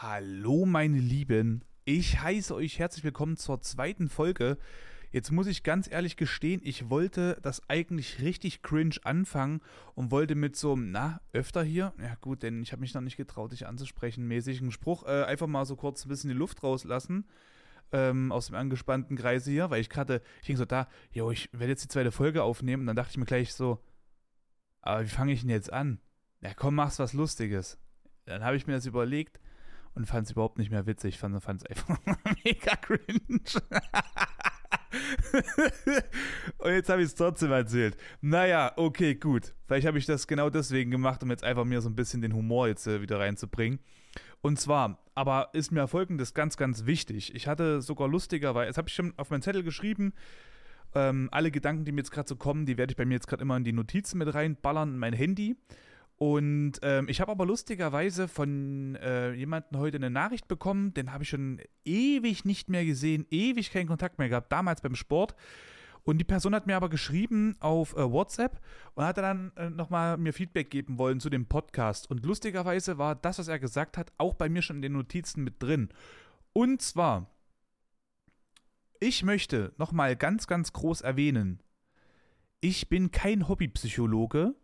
Hallo meine Lieben, ich heiße euch herzlich willkommen zur zweiten Folge. Jetzt muss ich ganz ehrlich gestehen, ich wollte das eigentlich richtig cringe anfangen und wollte mit so einem, na, öfter hier, ja gut, denn ich habe mich noch nicht getraut, dich anzusprechen, mäßigen Spruch, äh, einfach mal so kurz ein bisschen die Luft rauslassen. Ähm, aus dem angespannten Kreise hier, weil ich gerade, ich ging so da, jo, ich werde jetzt die zweite Folge aufnehmen und dann dachte ich mir gleich so, aber wie fange ich denn jetzt an? Ja, komm, mach's was Lustiges. Dann habe ich mir das überlegt und fand es überhaupt nicht mehr witzig. Ich fand es einfach mega cringe. und jetzt habe ich es trotzdem erzählt. Naja, okay, gut. Vielleicht habe ich das genau deswegen gemacht, um jetzt einfach mir so ein bisschen den Humor jetzt äh, wieder reinzubringen. Und zwar, aber ist mir folgendes ganz, ganz wichtig. Ich hatte sogar lustiger, weil, das habe ich schon auf meinen Zettel geschrieben. Ähm, alle Gedanken, die mir jetzt gerade so kommen, die werde ich bei mir jetzt gerade immer in die Notizen mit reinballern in mein Handy. Und ähm, ich habe aber lustigerweise von äh, jemandem heute eine Nachricht bekommen, den habe ich schon ewig nicht mehr gesehen, ewig keinen Kontakt mehr gehabt, damals beim Sport. Und die Person hat mir aber geschrieben auf äh, WhatsApp und hat dann äh, nochmal mir Feedback geben wollen zu dem Podcast. Und lustigerweise war das, was er gesagt hat, auch bei mir schon in den Notizen mit drin. Und zwar, ich möchte nochmal ganz, ganz groß erwähnen, ich bin kein Hobbypsychologe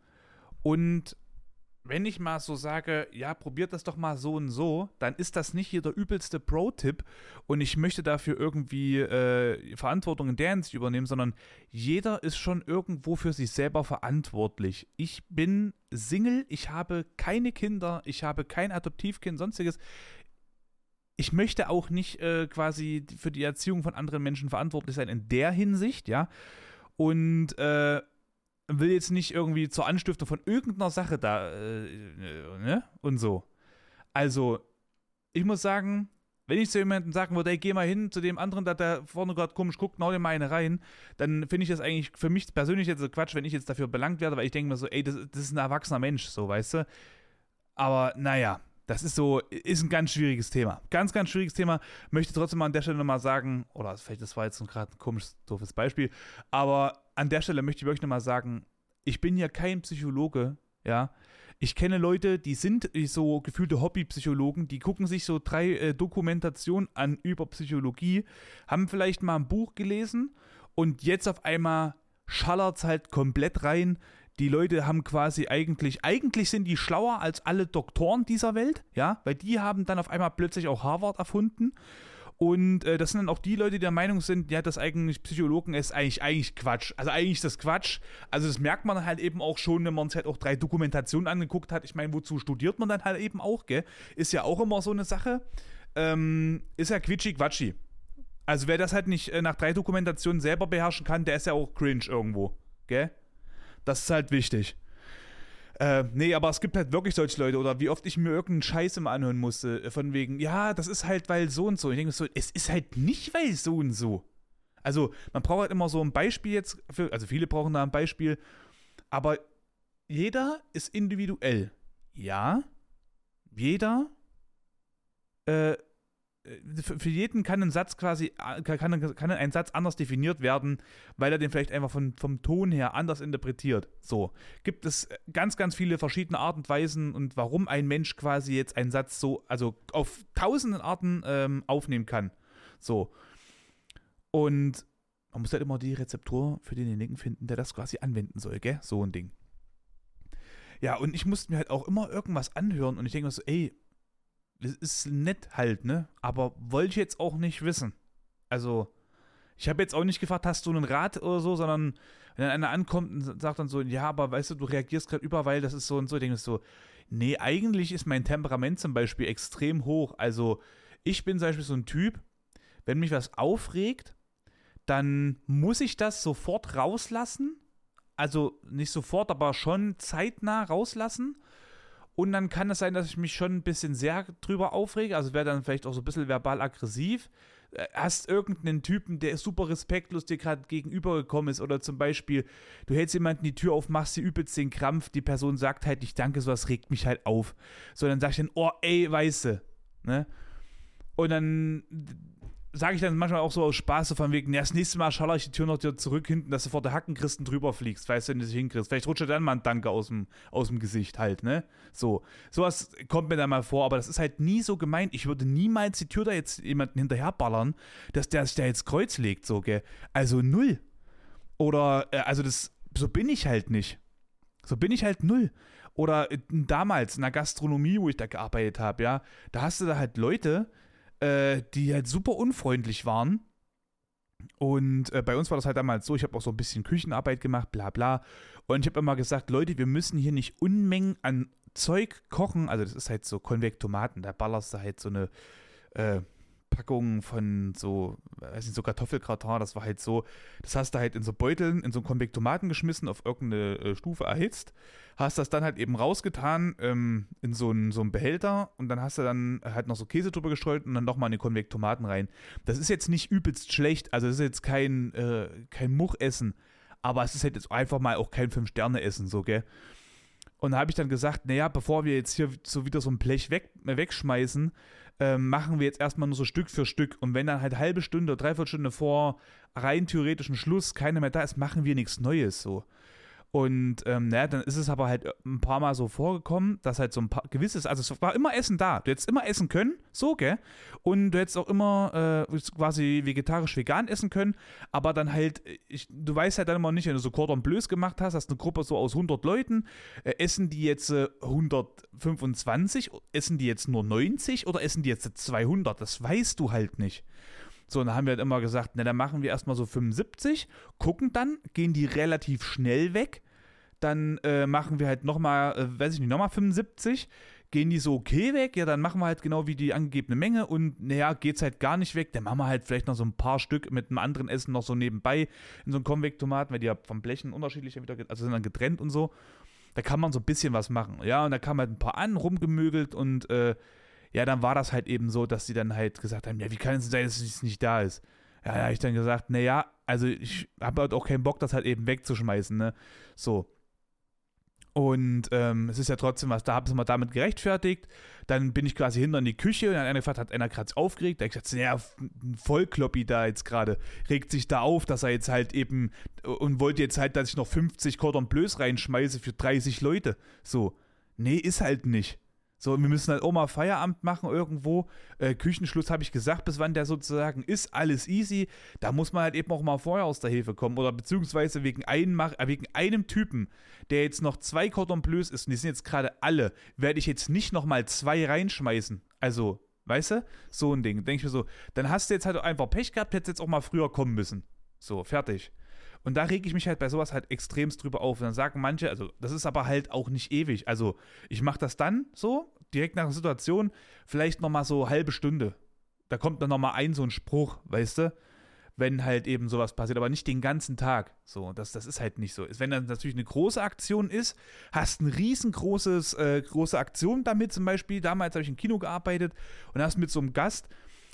und wenn ich mal so sage, ja, probiert das doch mal so und so, dann ist das nicht hier der übelste Pro-Tipp und ich möchte dafür irgendwie äh, Verantwortung in der Hinsicht übernehmen, sondern jeder ist schon irgendwo für sich selber verantwortlich. Ich bin Single, ich habe keine Kinder, ich habe kein Adoptivkind, sonstiges. Ich möchte auch nicht äh, quasi für die Erziehung von anderen Menschen verantwortlich sein in der Hinsicht, ja. Und äh, will jetzt nicht irgendwie zur Anstiftung von irgendeiner Sache da, äh, ne? Und so. Also, ich muss sagen, wenn ich zu jemandem sagen würde, ey, geh mal hin zu dem anderen, der da vorne gerade komisch guckt, hau dir mal eine rein, dann finde ich das eigentlich für mich persönlich jetzt so Quatsch, wenn ich jetzt dafür belangt werde, weil ich denke mir so, ey, das, das ist ein erwachsener Mensch, so, weißt du? Aber naja, das ist so, ist ein ganz schwieriges Thema. Ganz, ganz schwieriges Thema. Möchte trotzdem mal an der Stelle nochmal sagen, oder vielleicht das war jetzt gerade ein komisches, doofes Beispiel, aber an der Stelle möchte ich wirklich nochmal sagen, ich bin ja kein Psychologe, ja. Ich kenne Leute, die sind so gefühlte Hobbypsychologen, die gucken sich so drei äh, Dokumentationen an über Psychologie, haben vielleicht mal ein Buch gelesen und jetzt auf einmal schallert es halt komplett rein. Die Leute haben quasi eigentlich, eigentlich sind die schlauer als alle Doktoren dieser Welt, ja, weil die haben dann auf einmal plötzlich auch Harvard erfunden und äh, das sind dann auch die Leute, die der Meinung sind, ja, das eigentlich Psychologen ist eigentlich, eigentlich Quatsch. Also eigentlich ist das Quatsch. Also das merkt man halt eben auch schon, wenn man sich halt auch drei Dokumentationen angeguckt hat. Ich meine, wozu studiert man dann halt eben auch, gell? Ist ja auch immer so eine Sache. Ähm, ist ja quitschi-quatschi. Also wer das halt nicht äh, nach drei Dokumentationen selber beherrschen kann, der ist ja auch cringe irgendwo, gell? Das ist halt wichtig. Äh, nee, aber es gibt halt wirklich solche Leute, oder wie oft ich mir irgendeinen Scheiß immer anhören musste, äh, von wegen, ja, das ist halt, weil so und so. Ich denke so, es ist halt nicht, weil so und so. Also, man braucht halt immer so ein Beispiel jetzt, für, also viele brauchen da ein Beispiel, aber jeder ist individuell. Ja, jeder äh, für jeden kann ein Satz quasi, äh, kann, kann ein Satz anders definiert werden, weil er den vielleicht einfach von, vom Ton her anders interpretiert. So. Gibt es ganz, ganz viele verschiedene Arten und Weisen und warum ein Mensch quasi jetzt einen Satz so, also auf tausenden Arten ähm, aufnehmen kann. So. Und man muss halt immer die Rezeptur für denjenigen finden, der das quasi anwenden soll, gell? So ein Ding. Ja, und ich musste mir halt auch immer irgendwas anhören und ich denke mir so, ey, das ist nett halt, ne? Aber wollte ich jetzt auch nicht wissen. Also, ich habe jetzt auch nicht gefragt, hast du einen Rat oder so, sondern wenn dann einer ankommt und sagt dann so, ja, aber weißt du, du reagierst gerade über, weil das ist so und so, ich denke so, nee, eigentlich ist mein Temperament zum Beispiel extrem hoch. Also, ich bin zum Beispiel so ein Typ, wenn mich was aufregt, dann muss ich das sofort rauslassen. Also nicht sofort, aber schon zeitnah rauslassen. Und dann kann es sein, dass ich mich schon ein bisschen sehr drüber aufrege. Also wäre dann vielleicht auch so ein bisschen verbal aggressiv. Äh, hast irgendeinen Typen, der super respektlos dir gerade gegenübergekommen ist. Oder zum Beispiel, du hältst jemanden die Tür auf, machst dir übelst den Krampf. Die Person sagt halt, ich danke, sowas regt mich halt auf. So, dann sag ich dann, oh, ey, weiße. Ne? Und dann sage ich dann manchmal auch so aus Spaß, so von wegen, ja, das nächste Mal schaller ich die Tür noch dir zurück hinten, dass du vor der Hackenchristen drüber fliegst, weißt du, wenn du dich hinkriegst. Vielleicht rutscht dir dann mal ein Danke aus dem, aus dem Gesicht halt, ne? So. Sowas kommt mir dann mal vor, aber das ist halt nie so gemeint. Ich würde niemals die Tür da jetzt jemanden hinterherballern, dass der sich da jetzt Kreuz legt, so, gell? Also null. Oder, äh, also das, so bin ich halt nicht. So bin ich halt null. Oder äh, damals in der Gastronomie, wo ich da gearbeitet habe, ja, da hast du da halt Leute, die halt super unfreundlich waren. Und äh, bei uns war das halt damals so, ich habe auch so ein bisschen Küchenarbeit gemacht, bla bla. Und ich habe immer gesagt, Leute, wir müssen hier nicht Unmengen an Zeug kochen. Also das ist halt so Konvektomaten, da ballerst du halt so eine äh, Packung von so, weiß nicht, so Kartoffelgratin, das war halt so, das hast du halt in so Beuteln, in so einen Konvektomaten geschmissen, auf irgendeine äh, Stufe erhitzt, hast das dann halt eben rausgetan ähm, in so einen, so einen Behälter und dann hast du dann halt noch so Käse drüber gestreut und dann nochmal in den Konvektomaten rein. Das ist jetzt nicht übelst schlecht, also das ist jetzt kein, äh, kein Muchessen, aber es ist halt jetzt einfach mal auch kein Fünf-Sterne-Essen, so, gell? Und da habe ich dann gesagt, naja, bevor wir jetzt hier so wieder so ein Blech weg, äh, wegschmeißen, ähm, machen wir jetzt erstmal nur so Stück für Stück. Und wenn dann halt halbe Stunde, dreiviertel Stunde vor rein theoretischen Schluss keiner mehr da ist, machen wir nichts Neues so. Und ähm, naja, dann ist es aber halt ein paar Mal so vorgekommen, dass halt so ein paar gewisses, also es war immer Essen da. Du hättest immer essen können, so, gell? Und du hättest auch immer äh, quasi vegetarisch-vegan essen können, aber dann halt, ich, du weißt halt dann immer nicht, wenn du so Cordon Bleus gemacht hast, hast eine Gruppe so aus 100 Leuten, äh, essen die jetzt äh, 125, essen die jetzt nur 90 oder essen die jetzt 200? Das weißt du halt nicht. So, und dann haben wir halt immer gesagt, na, dann machen wir erstmal so 75, gucken dann, gehen die relativ schnell weg dann äh, machen wir halt nochmal, äh, weiß ich nicht, nochmal 75. Gehen die so okay weg? Ja, dann machen wir halt genau wie die angegebene Menge und naja, geht's halt gar nicht weg. Dann machen wir halt vielleicht noch so ein paar Stück mit einem anderen Essen noch so nebenbei in so einen Konvektomaten, weil die ja vom Blechen unterschiedlich wieder, also sind dann getrennt und so. Da kann man so ein bisschen was machen. Ja, und da kam halt ein paar an, rumgemögelt und äh, ja, dann war das halt eben so, dass sie dann halt gesagt haben, ja, wie kann es sein, dass es nicht da ist? Ja, da habe ich dann gesagt, naja, also ich habe halt auch keinen Bock, das halt eben wegzuschmeißen, ne? So. Und ähm, es ist ja trotzdem was, da habe ich mal damit gerechtfertigt. Dann bin ich quasi hinter in die Küche und dann einer gefragt, hat einer gerade aufgeregt. Da habe ich gesagt, ja, ein Vollkloppi da jetzt gerade, regt sich da auf, dass er jetzt halt eben und wollte jetzt halt, dass ich noch 50 Cordon Bleus reinschmeiße für 30 Leute. So, nee, ist halt nicht. So, wir müssen halt mal Feierabend machen irgendwo. Äh, Küchenschluss habe ich gesagt, bis wann der sozusagen ist, alles easy. Da muss man halt eben auch mal vorher aus der Hilfe kommen. Oder beziehungsweise wegen einem, äh, wegen einem Typen, der jetzt noch zwei Cordon Bleus ist, und die sind jetzt gerade alle, werde ich jetzt nicht nochmal zwei reinschmeißen. Also, weißt du? So ein Ding. Denke ich mir so, dann hast du jetzt halt einfach Pech gehabt, hättest jetzt auch mal früher kommen müssen. So, fertig. Und da rege ich mich halt bei sowas halt extremst drüber auf. Und dann sagen manche, also das ist aber halt auch nicht ewig. Also ich mache das dann so, direkt nach der Situation, vielleicht nochmal so halbe Stunde. Da kommt dann nochmal ein so ein Spruch, weißt du? Wenn halt eben sowas passiert, aber nicht den ganzen Tag. So, das, das ist halt nicht so. Wenn dann natürlich eine große Aktion ist, hast eine riesengroßes, äh, große Aktion damit, zum Beispiel, damals habe ich im Kino gearbeitet und hast mit so einem Gast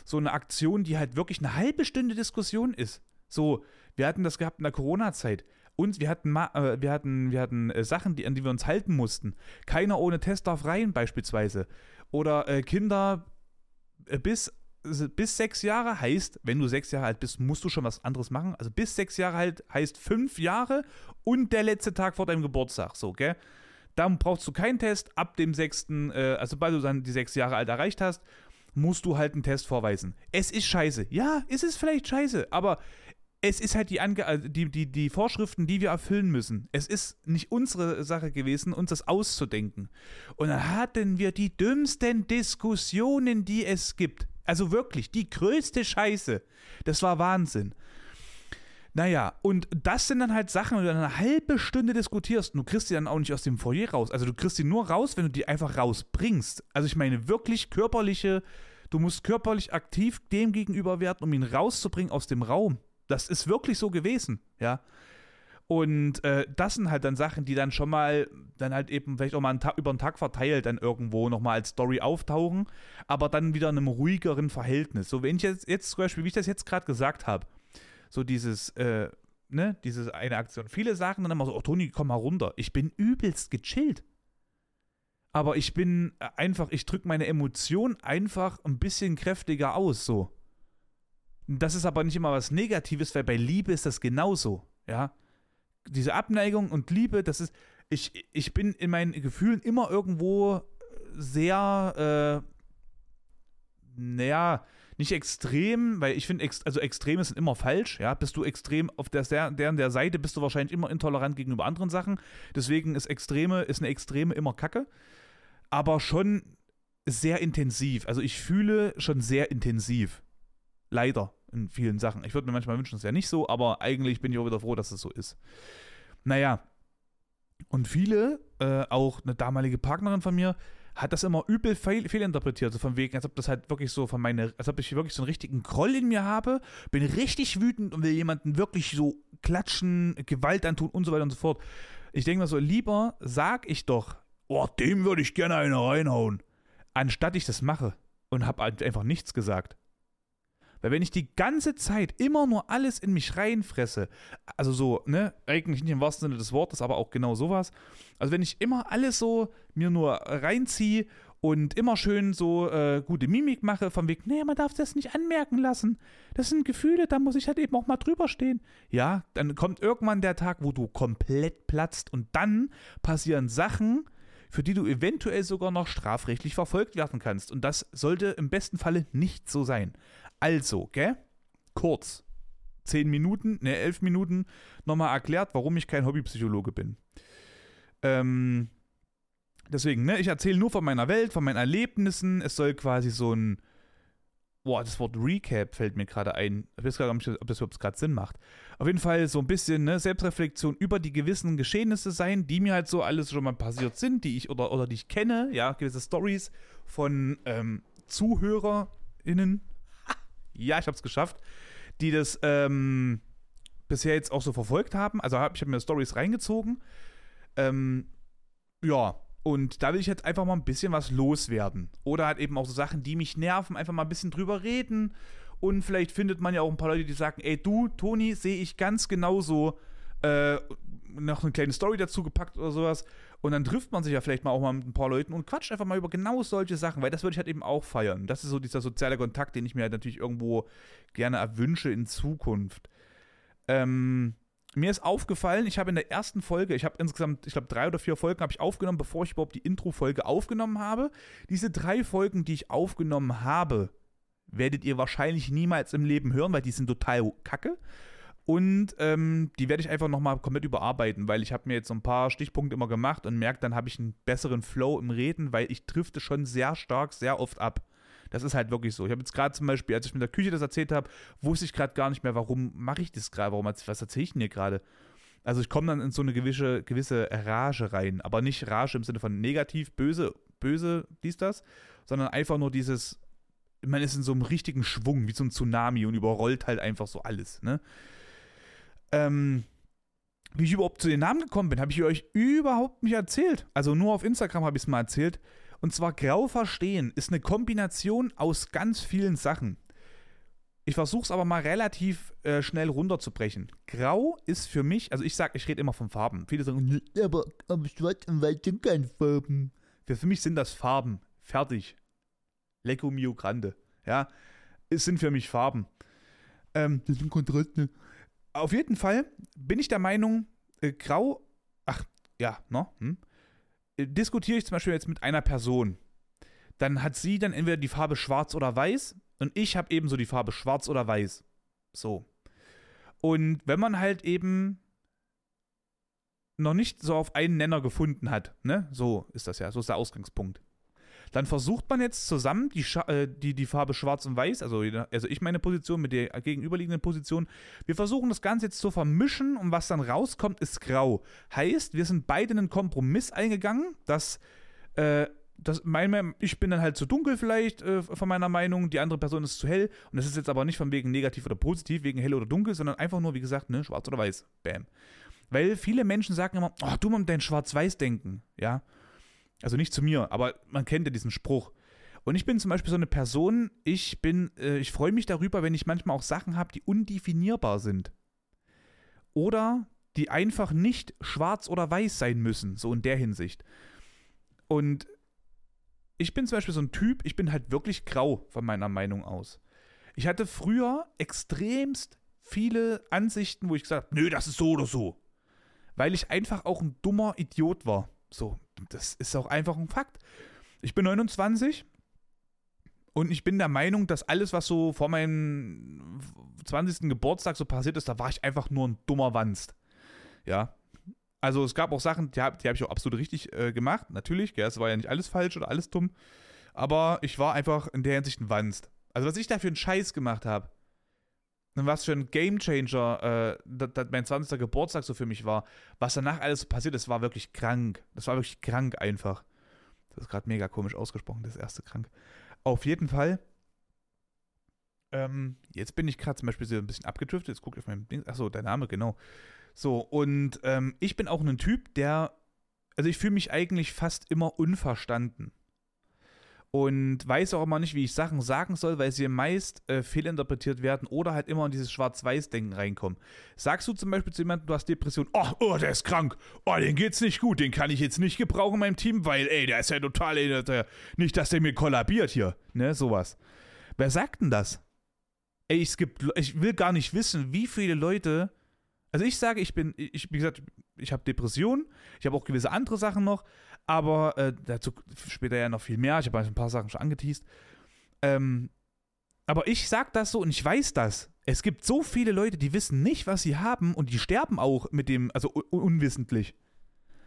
so eine Aktion, die halt wirklich eine halbe Stunde Diskussion ist. So, wir hatten das gehabt in der Corona-Zeit. Und wir hatten, äh, wir hatten, wir hatten äh, Sachen, die, an die wir uns halten mussten. Keiner ohne Test darf rein, beispielsweise. Oder äh, Kinder äh, bis, bis sechs Jahre heißt, wenn du sechs Jahre alt bist, musst du schon was anderes machen. Also bis sechs Jahre alt heißt fünf Jahre und der letzte Tag vor deinem Geburtstag. So, gell? Dann brauchst du keinen Test. Ab dem sechsten, äh, also sobald du dann die sechs Jahre alt erreicht hast, musst du halt einen Test vorweisen. Es ist scheiße. Ja, es ist vielleicht scheiße, aber es ist halt die, Ange äh, die, die, die Vorschriften, die wir erfüllen müssen. Es ist nicht unsere Sache gewesen, uns das auszudenken. Und dann hatten wir die dümmsten Diskussionen, die es gibt. Also wirklich, die größte Scheiße. Das war Wahnsinn. Naja, und das sind dann halt Sachen, wenn du dann eine halbe Stunde diskutierst du kriegst die dann auch nicht aus dem Foyer raus. Also du kriegst die nur raus, wenn du die einfach rausbringst. Also ich meine wirklich körperliche, du musst körperlich aktiv dem gegenüber werden, um ihn rauszubringen aus dem Raum. Das ist wirklich so gewesen, ja. Und äh, das sind halt dann Sachen, die dann schon mal, dann halt eben vielleicht auch mal einen über den Tag verteilt dann irgendwo nochmal als Story auftauchen, aber dann wieder in einem ruhigeren Verhältnis. So, wenn ich jetzt, jetzt zum Beispiel, wie ich das jetzt gerade gesagt habe, so dieses, äh, ne, diese eine Aktion. Viele sagen dann immer so, oh Toni, komm mal runter. Ich bin übelst gechillt. Aber ich bin einfach, ich drücke meine Emotionen einfach ein bisschen kräftiger aus, so. Das ist aber nicht immer was Negatives, weil bei Liebe ist das genauso, ja. Diese Abneigung und Liebe, das ist, ich, ich bin in meinen Gefühlen immer irgendwo sehr, äh, naja, nicht extrem, weil ich finde, also Extreme sind immer falsch, ja. Bist du extrem auf der, deren der Seite, bist du wahrscheinlich immer intolerant gegenüber anderen Sachen. Deswegen ist Extreme, ist eine Extreme immer Kacke. Aber schon sehr intensiv. Also ich fühle schon sehr intensiv. Leider in vielen Sachen. Ich würde mir manchmal wünschen, es wäre nicht so, aber eigentlich bin ich auch wieder froh, dass es so ist. Naja. Und viele, äh, auch eine damalige Partnerin von mir, hat das immer übel fehl, fehlinterpretiert. So von wegen, als ob das halt wirklich so von meine, als ob ich wirklich so einen richtigen Groll in mir habe, bin richtig wütend und will jemanden wirklich so klatschen, Gewalt antun und so weiter und so fort. Ich denke mir so, lieber sag ich doch, oh, dem würde ich gerne eine reinhauen, anstatt ich das mache und habe halt einfach nichts gesagt. Weil wenn ich die ganze Zeit immer nur alles in mich reinfresse, also so, ne, eigentlich nicht im wahrsten Sinne des Wortes, aber auch genau sowas, also wenn ich immer alles so mir nur reinziehe und immer schön so äh, gute Mimik mache, von wegen, nee, man darf das nicht anmerken lassen. Das sind Gefühle, da muss ich halt eben auch mal drüber stehen. Ja, dann kommt irgendwann der Tag, wo du komplett platzt und dann passieren Sachen, für die du eventuell sogar noch strafrechtlich verfolgt werden kannst. Und das sollte im besten Falle nicht so sein. Also, gell? Kurz. Zehn Minuten, ne, elf Minuten nochmal erklärt, warum ich kein Hobbypsychologe bin. Ähm, deswegen, ne, ich erzähle nur von meiner Welt, von meinen Erlebnissen. Es soll quasi so ein. Boah, das Wort Recap fällt mir gerade ein. Ich weiß gerade nicht, ob das überhaupt gerade Sinn macht. Auf jeden Fall so ein bisschen ne, Selbstreflexion über die gewissen Geschehnisse sein, die mir halt so alles schon mal passiert sind, die ich oder, oder die ich kenne, ja, gewisse Stories von ähm, ZuhörerInnen, ja, ich habe es geschafft, die das ähm, bisher jetzt auch so verfolgt haben. Also hab, ich habe mir Stories reingezogen. Ähm, ja, und da will ich jetzt einfach mal ein bisschen was loswerden. Oder halt eben auch so Sachen, die mich nerven, einfach mal ein bisschen drüber reden. Und vielleicht findet man ja auch ein paar Leute, die sagen, ey du, Toni, sehe ich ganz genauso. Äh, noch eine kleine Story dazu gepackt oder sowas. Und dann trifft man sich ja vielleicht mal auch mal mit ein paar Leuten und quatscht einfach mal über genau solche Sachen, weil das würde ich halt eben auch feiern. Das ist so dieser soziale Kontakt, den ich mir halt natürlich irgendwo gerne erwünsche in Zukunft. Ähm, mir ist aufgefallen, ich habe in der ersten Folge, ich habe insgesamt, ich glaube, drei oder vier Folgen habe ich aufgenommen, bevor ich überhaupt die Intro-Folge aufgenommen habe. Diese drei Folgen, die ich aufgenommen habe, werdet ihr wahrscheinlich niemals im Leben hören, weil die sind total kacke. Und ähm, die werde ich einfach nochmal komplett überarbeiten, weil ich habe mir jetzt so ein paar Stichpunkte immer gemacht und merke, dann habe ich einen besseren Flow im Reden, weil ich drifte schon sehr stark, sehr oft ab. Das ist halt wirklich so. Ich habe jetzt gerade zum Beispiel, als ich mit der Küche das erzählt habe, wusste ich gerade gar nicht mehr, warum mache ich das gerade, warum was erzähle ich denn hier gerade? Also ich komme dann in so eine gewisse, gewisse Rage rein, aber nicht Rage im Sinne von negativ, böse, böse, dies, das, sondern einfach nur dieses, man ist in so einem richtigen Schwung, wie so ein Tsunami und überrollt halt einfach so alles, ne? Ähm, wie ich überhaupt zu den Namen gekommen bin, habe ich euch überhaupt nicht erzählt. Also nur auf Instagram habe ich es mal erzählt. Und zwar Grau verstehen ist eine Kombination aus ganz vielen Sachen. Ich versuche es aber mal relativ äh, schnell runterzubrechen. Grau ist für mich, also ich sage, ich rede immer von Farben. Viele sagen, aber, schwarz und weiß sind keine Farben. Für, für mich sind das Farben. Fertig. Lecco mio grande. Ja, es sind für mich Farben. Ähm, das sind Kontraste. Auf jeden Fall bin ich der Meinung, äh, grau, ach, ja, ne? Hm? Äh, diskutiere ich zum Beispiel jetzt mit einer Person. Dann hat sie dann entweder die Farbe schwarz oder weiß und ich habe ebenso die Farbe schwarz oder weiß. So. Und wenn man halt eben noch nicht so auf einen Nenner gefunden hat, ne? So ist das ja, so ist der Ausgangspunkt. Dann versucht man jetzt zusammen die, äh, die, die Farbe Schwarz und Weiß, also, also ich meine Position mit der gegenüberliegenden Position, wir versuchen das Ganze jetzt zu vermischen und was dann rauskommt, ist grau. Heißt, wir sind beide einen Kompromiss eingegangen, dass äh, das, mein, ich bin dann halt zu dunkel vielleicht äh, von meiner Meinung, die andere Person ist zu hell und das ist jetzt aber nicht von wegen negativ oder positiv, wegen hell oder dunkel, sondern einfach nur, wie gesagt, ne, schwarz oder weiß. Bam. Weil viele Menschen sagen immer, oh, du mal dein Schwarz-Weiß-Denken, ja. Also nicht zu mir, aber man kennt ja diesen Spruch. Und ich bin zum Beispiel so eine Person, ich bin, äh, ich freue mich darüber, wenn ich manchmal auch Sachen habe, die undefinierbar sind. Oder die einfach nicht schwarz oder weiß sein müssen, so in der Hinsicht. Und ich bin zum Beispiel so ein Typ, ich bin halt wirklich grau von meiner Meinung aus. Ich hatte früher extremst viele Ansichten, wo ich gesagt habe, nö, das ist so oder so. Weil ich einfach auch ein dummer Idiot war. So, das ist auch einfach ein Fakt. Ich bin 29 und ich bin der Meinung, dass alles, was so vor meinem 20. Geburtstag so passiert ist, da war ich einfach nur ein dummer Wanst. Ja. Also es gab auch Sachen, die habe hab ich auch absolut richtig äh, gemacht, natürlich. Es war ja nicht alles falsch oder alles dumm. Aber ich war einfach in der Hinsicht ein Wanst. Also was ich da für einen Scheiß gemacht habe, was für ein Gamechanger äh, dass mein 20. Geburtstag so für mich war, was danach alles passiert ist, war wirklich krank. Das war wirklich krank einfach. Das ist gerade mega komisch ausgesprochen, das erste krank. Auf jeden Fall. Ähm, jetzt bin ich gerade zum Beispiel so ein bisschen abgedriftet. Jetzt gucke ich auf meinem Ding. Achso, dein Name, genau. So, und ähm, ich bin auch ein Typ, der. Also, ich fühle mich eigentlich fast immer unverstanden. Und weiß auch immer nicht, wie ich Sachen sagen soll, weil sie meist äh, fehlinterpretiert werden oder halt immer in dieses Schwarz-Weiß-Denken reinkommen. Sagst du zum Beispiel zu jemandem, du hast Depression, oh, oh, der ist krank, oh, den geht's nicht gut, den kann ich jetzt nicht gebrauchen in meinem Team, weil, ey, der ist ja total, ey, der, nicht, dass der mir kollabiert hier, ne, sowas. Wer sagt denn das? Ey, es gibt, ich will gar nicht wissen, wie viele Leute also ich sage, ich bin, ich, wie gesagt, ich habe Depressionen, ich habe auch gewisse andere Sachen noch, aber äh, dazu später ja noch viel mehr. Ich habe ein paar Sachen schon angeteased. Ähm, aber ich sage das so und ich weiß das. Es gibt so viele Leute, die wissen nicht, was sie haben und die sterben auch mit dem, also un unwissentlich.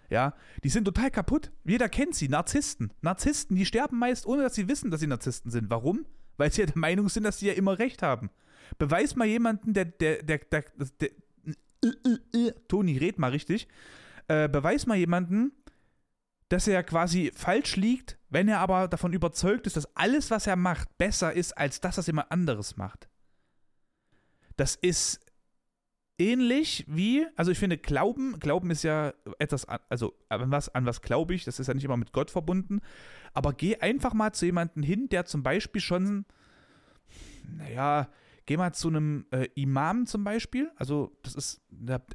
Ja, die sind total kaputt. Jeder kennt sie, Narzissten. Narzissten, die sterben meist, ohne dass sie wissen, dass sie Narzissten sind. Warum? Weil sie ja der Meinung sind, dass sie ja immer recht haben. Beweis mal jemanden, der, der, der, der, Toni, red mal richtig. Äh, beweis mal jemanden, dass er quasi falsch liegt, wenn er aber davon überzeugt ist, dass alles, was er macht, besser ist als das, was jemand anderes macht. Das ist ähnlich wie, also ich finde, Glauben, Glauben ist ja etwas, also an was, an was glaube ich, das ist ja nicht immer mit Gott verbunden, aber geh einfach mal zu jemandem hin, der zum Beispiel schon, naja, Geh mal zu einem äh, Imam zum Beispiel. Also, das ist,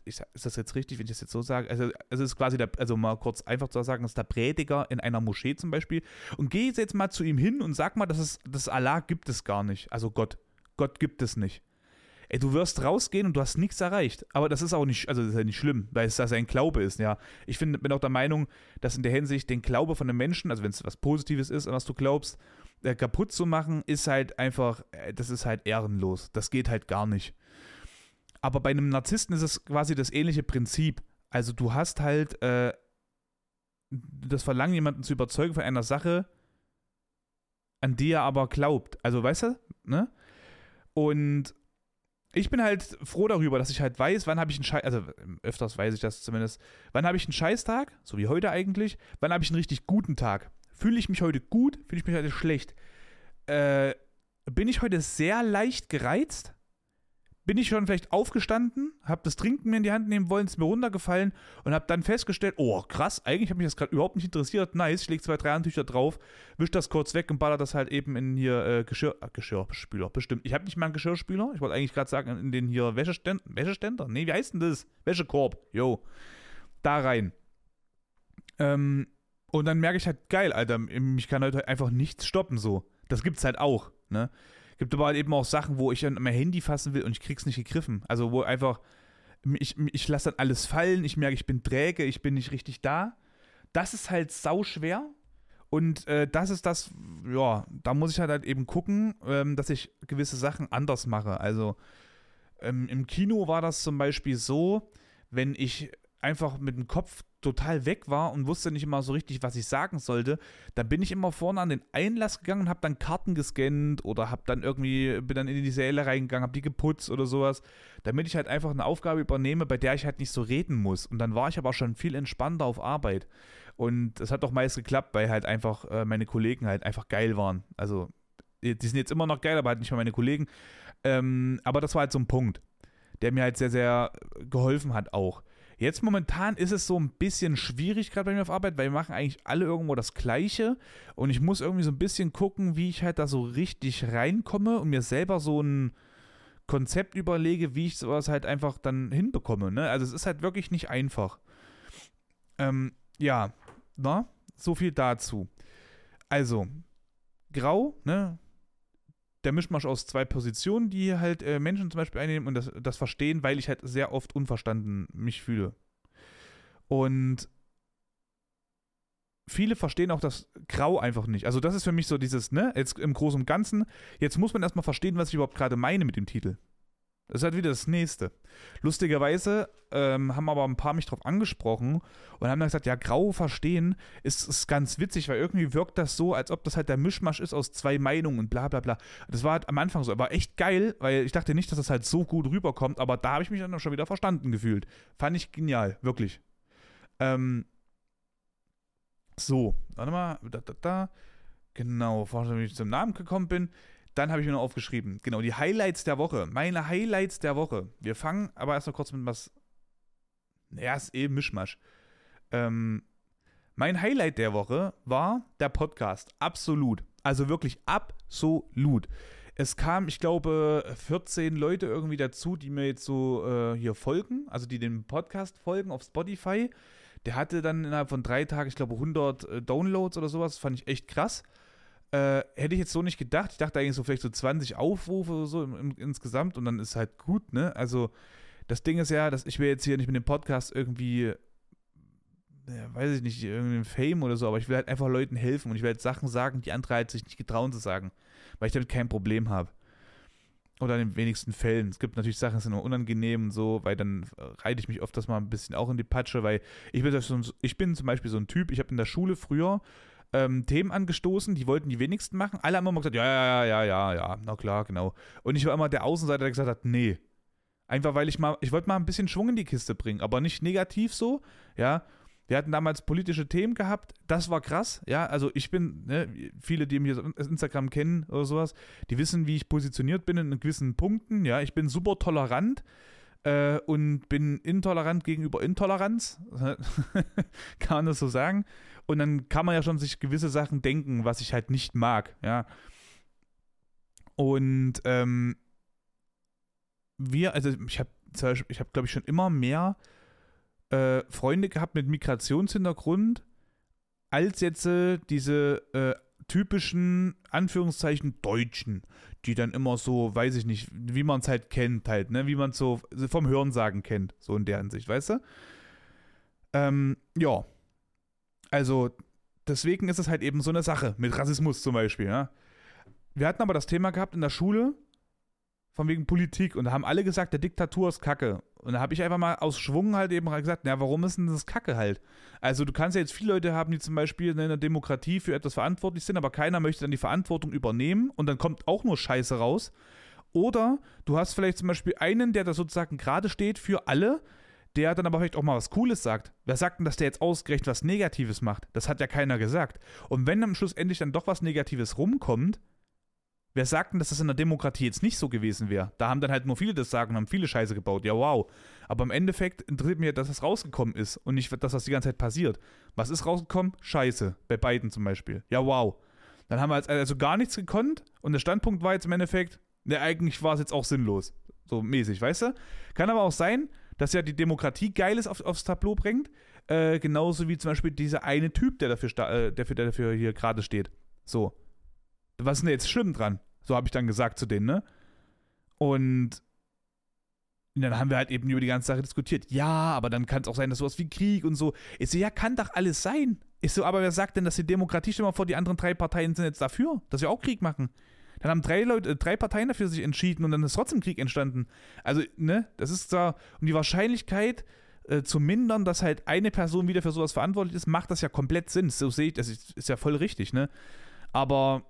ist das jetzt richtig, wenn ich das jetzt so sage? Also, es ist quasi der, also mal kurz einfach zu sagen, das ist der Prediger in einer Moschee zum Beispiel. Und geh jetzt mal zu ihm hin und sag mal, dass es, das Allah gibt es gar nicht. Also Gott. Gott gibt es nicht. Ey, du wirst rausgehen und du hast nichts erreicht. Aber das ist auch nicht, also das ist ja nicht schlimm, weil es das ein Glaube ist, ja. Ich find, bin auch der Meinung, dass in der Hinsicht den Glaube von einem Menschen, also wenn es was Positives ist, an was du glaubst, kaputt zu machen, ist halt einfach, äh, das ist halt ehrenlos. Das geht halt gar nicht. Aber bei einem Narzissten ist es quasi das ähnliche Prinzip. Also du hast halt äh, das Verlangen, jemanden zu überzeugen von einer Sache, an die er aber glaubt. Also weißt du, ne? Und ich bin halt froh darüber, dass ich halt weiß, wann habe ich einen Scheiß, also öfters weiß ich das zumindest, wann habe ich einen Scheißtag, so wie heute eigentlich, wann habe ich einen richtig guten Tag. Fühle ich mich heute gut? Fühle ich mich heute schlecht? Äh, bin ich heute sehr leicht gereizt? Bin ich schon vielleicht aufgestanden, habe das Trinken mir in die Hand nehmen wollen, ist mir runtergefallen und habe dann festgestellt, oh krass, eigentlich hat mich das gerade überhaupt nicht interessiert. Nice, ich lege zwei, drei Handtücher drauf, wisch das kurz weg und baller das halt eben in hier äh, Geschirr, äh, Geschirrspüler, bestimmt. Ich habe nicht mal einen Geschirrspüler, ich wollte eigentlich gerade sagen, in den hier Wäscheständer, Wäscheständer? Nee, wie heißt denn das? Wäschekorb, yo. Da rein. Ähm, und dann merke ich halt, geil, Alter, mich kann heute einfach nichts stoppen so. Das gibt's halt auch, ne? Gibt aber halt eben auch Sachen, wo ich dann mein Handy fassen will und ich krieg's nicht gegriffen. Also wo einfach, ich, ich lasse dann alles fallen, ich merke, ich bin träge, ich bin nicht richtig da. Das ist halt sau schwer. Und äh, das ist das, ja, da muss ich halt, halt eben gucken, ähm, dass ich gewisse Sachen anders mache. Also ähm, im Kino war das zum Beispiel so, wenn ich einfach mit dem Kopf total weg war und wusste nicht immer so richtig, was ich sagen sollte, dann bin ich immer vorne an den Einlass gegangen und habe dann Karten gescannt oder habe dann irgendwie, bin dann in die Säle reingegangen, habe die geputzt oder sowas, damit ich halt einfach eine Aufgabe übernehme, bei der ich halt nicht so reden muss. Und dann war ich aber schon viel entspannter auf Arbeit. Und das hat doch meist geklappt, weil halt einfach äh, meine Kollegen halt einfach geil waren. Also, die sind jetzt immer noch geil, aber halt nicht mehr meine Kollegen. Ähm, aber das war halt so ein Punkt, der mir halt sehr, sehr geholfen hat auch. Jetzt momentan ist es so ein bisschen schwierig, gerade bei mir auf Arbeit, weil wir machen eigentlich alle irgendwo das Gleiche. Und ich muss irgendwie so ein bisschen gucken, wie ich halt da so richtig reinkomme und mir selber so ein Konzept überlege, wie ich sowas halt einfach dann hinbekomme. Ne? Also es ist halt wirklich nicht einfach. Ähm, ja, na, so viel dazu. Also, grau, ne? Der Mischmasch aus zwei Positionen, die halt äh, Menschen zum Beispiel einnehmen und das, das verstehen, weil ich halt sehr oft unverstanden mich fühle. Und viele verstehen auch das Grau einfach nicht. Also das ist für mich so dieses, ne, jetzt im Großen und Ganzen, jetzt muss man erstmal verstehen, was ich überhaupt gerade meine mit dem Titel. Das ist halt wieder das Nächste. Lustigerweise ähm, haben aber ein paar mich drauf angesprochen und haben dann gesagt, ja, grau verstehen ist, ist ganz witzig, weil irgendwie wirkt das so, als ob das halt der Mischmasch ist aus zwei Meinungen und bla bla bla. Das war halt am Anfang so, aber echt geil, weil ich dachte nicht, dass das halt so gut rüberkommt, aber da habe ich mich dann schon wieder verstanden gefühlt. Fand ich genial, wirklich. Ähm, so, warte mal, da, da, da. Genau, vorher, wie ich zum Namen gekommen bin. Dann habe ich mir noch aufgeschrieben, genau, die Highlights der Woche. Meine Highlights der Woche. Wir fangen aber erstmal kurz mit was. Naja, ist eben Mischmasch. Ähm, mein Highlight der Woche war der Podcast. Absolut. Also wirklich absolut. Es kam, ich glaube, 14 Leute irgendwie dazu, die mir jetzt so äh, hier folgen, also die dem Podcast folgen auf Spotify. Der hatte dann innerhalb von drei Tagen, ich glaube, 100 äh, Downloads oder sowas. Fand ich echt krass. Äh, hätte ich jetzt so nicht gedacht. Ich dachte eigentlich so vielleicht so 20 Aufrufe oder so im, im, insgesamt und dann ist halt gut, ne? Also das Ding ist ja, dass ich will jetzt hier nicht mit dem Podcast irgendwie, ja, weiß ich nicht, irgendeinen Fame oder so, aber ich will halt einfach Leuten helfen und ich will halt Sachen sagen, die andere halt sich nicht getrauen zu sagen, weil ich damit kein Problem habe. Oder in den wenigsten Fällen. Es gibt natürlich Sachen, die sind nur unangenehm und so, weil dann reite ich mich oft das mal ein bisschen auch in die Patsche, weil ich bin, ich bin zum Beispiel so ein Typ, ich habe in der Schule früher ähm, Themen angestoßen, die wollten die wenigsten machen. Alle haben immer gesagt, ja, ja, ja, ja, ja, na klar, genau. Und ich war immer der Außenseiter, der gesagt hat, nee. Einfach weil ich mal, ich wollte mal ein bisschen Schwung in die Kiste bringen, aber nicht negativ so, ja. Wir hatten damals politische Themen gehabt, das war krass, ja. Also ich bin, ne, viele, die mir Instagram kennen oder sowas, die wissen, wie ich positioniert bin in gewissen Punkten, ja. Ich bin super tolerant äh, und bin intolerant gegenüber Intoleranz, kann man das so sagen. Und dann kann man ja schon sich gewisse Sachen denken, was ich halt nicht mag, ja. Und ähm, wir, also ich habe ich habe, glaube ich, schon immer mehr äh, Freunde gehabt mit Migrationshintergrund, als jetzt äh, diese äh, typischen, Anführungszeichen, Deutschen, die dann immer so, weiß ich nicht, wie man es halt kennt, halt, ne, wie man es so vom Hörensagen kennt, so in der Hinsicht, weißt du? Ähm, ja, also, deswegen ist es halt eben so eine Sache mit Rassismus zum Beispiel. Ja? Wir hatten aber das Thema gehabt in der Schule, von wegen Politik, und da haben alle gesagt, der Diktatur ist Kacke. Und da habe ich einfach mal aus Schwung halt eben gesagt, na, warum ist denn das Kacke halt? Also, du kannst ja jetzt viele Leute haben, die zum Beispiel in der Demokratie für etwas verantwortlich sind, aber keiner möchte dann die Verantwortung übernehmen und dann kommt auch nur Scheiße raus. Oder du hast vielleicht zum Beispiel einen, der da sozusagen gerade steht für alle, der dann aber vielleicht auch mal was Cooles sagt. Wer sagt denn, dass der jetzt ausgerechnet was Negatives macht? Das hat ja keiner gesagt. Und wenn am Schluss endlich dann doch was Negatives rumkommt, wer sagt denn, dass das in der Demokratie jetzt nicht so gewesen wäre? Da haben dann halt nur viele das sagen und haben viele Scheiße gebaut. Ja, wow. Aber im Endeffekt interessiert mir, dass das rausgekommen ist und nicht, dass das die ganze Zeit passiert. Was ist rausgekommen? Scheiße. Bei beiden zum Beispiel. Ja, wow. Dann haben wir also gar nichts gekonnt und der Standpunkt war jetzt im Endeffekt, ne, eigentlich war es jetzt auch sinnlos. So mäßig, weißt du? Kann aber auch sein, dass ja die Demokratie Geiles auf, aufs Tableau bringt. Äh, genauso wie zum Beispiel dieser eine Typ, der dafür, äh, der, der dafür hier gerade steht. So. Was ist denn jetzt schlimm dran? So habe ich dann gesagt zu denen, ne? Und dann haben wir halt eben über die ganze Sache diskutiert. Ja, aber dann kann es auch sein, dass sowas wie Krieg und so. Ich so, ja, kann doch alles sein. Ich so, aber wer sagt denn, dass die Demokratie, stell mal vor, die anderen drei Parteien sind jetzt dafür, dass wir auch Krieg machen? Dann haben drei Leute, drei Parteien dafür sich entschieden und dann ist trotzdem Krieg entstanden. Also, ne, das ist da, um die Wahrscheinlichkeit äh, zu mindern, dass halt eine Person wieder für sowas verantwortlich ist, macht das ja komplett Sinn. So sehe ich, das ist, ist ja voll richtig, ne? Aber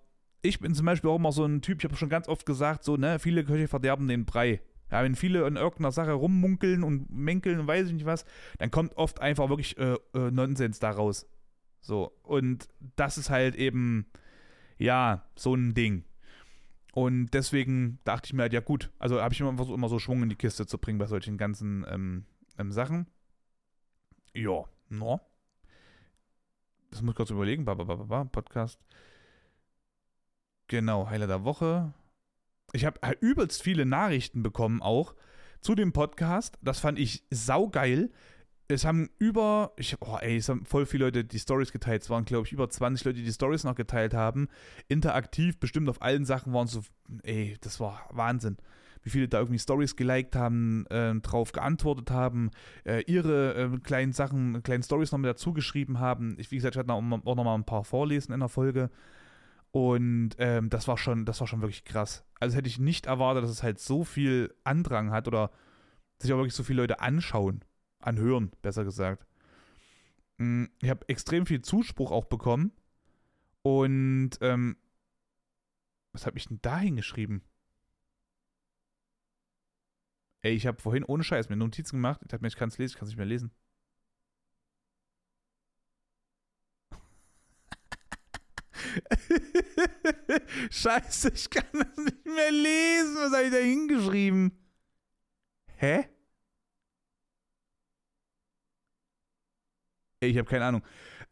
ich bin zum Beispiel auch immer so ein Typ, ich habe schon ganz oft gesagt, so, ne, viele Köche verderben den Brei. Ja, wenn viele in irgendeiner Sache rummunkeln und menkeln und weiß ich nicht was, dann kommt oft einfach wirklich äh, äh, Nonsens daraus. So, und das ist halt eben, ja, so ein Ding. Und deswegen dachte ich mir halt, ja gut, also habe ich immer versucht, immer so Schwung in die Kiste zu bringen bei solchen ganzen ähm, ähm, Sachen. Ja, no. Das muss ich kurz überlegen. Ba, ba, ba, Podcast. Genau, Heiler der Woche. Ich habe halt übelst viele Nachrichten bekommen auch zu dem Podcast. Das fand ich saugeil. Es haben über, ich, oh ey, es haben voll viele Leute die Stories geteilt. Es waren, glaube ich, über 20 Leute, die die Stories noch geteilt haben. Interaktiv, bestimmt auf allen Sachen waren so, ey, das war Wahnsinn. Wie viele da irgendwie Stories geliked haben, äh, drauf geantwortet haben, äh, ihre äh, kleinen Sachen, kleinen Stories noch mit dazu geschrieben haben. Ich, wie gesagt, ich hatte auch noch mal ein paar vorlesen in der Folge. Und ähm, das war schon, das war schon wirklich krass. Also hätte ich nicht erwartet, dass es halt so viel Andrang hat oder sich auch wirklich so viele Leute anschauen anhören, besser gesagt. Mm, ich habe extrem viel Zuspruch auch bekommen. Und ähm, was habe ich denn da hingeschrieben? Ey, ich habe vorhin ohne Scheiß mir Notizen gemacht. Ich dachte mir, ich kann es lesen, ich kann es nicht mehr lesen. Scheiße, ich kann das nicht mehr lesen. Was habe ich da hingeschrieben? Hä? Ich habe keine Ahnung.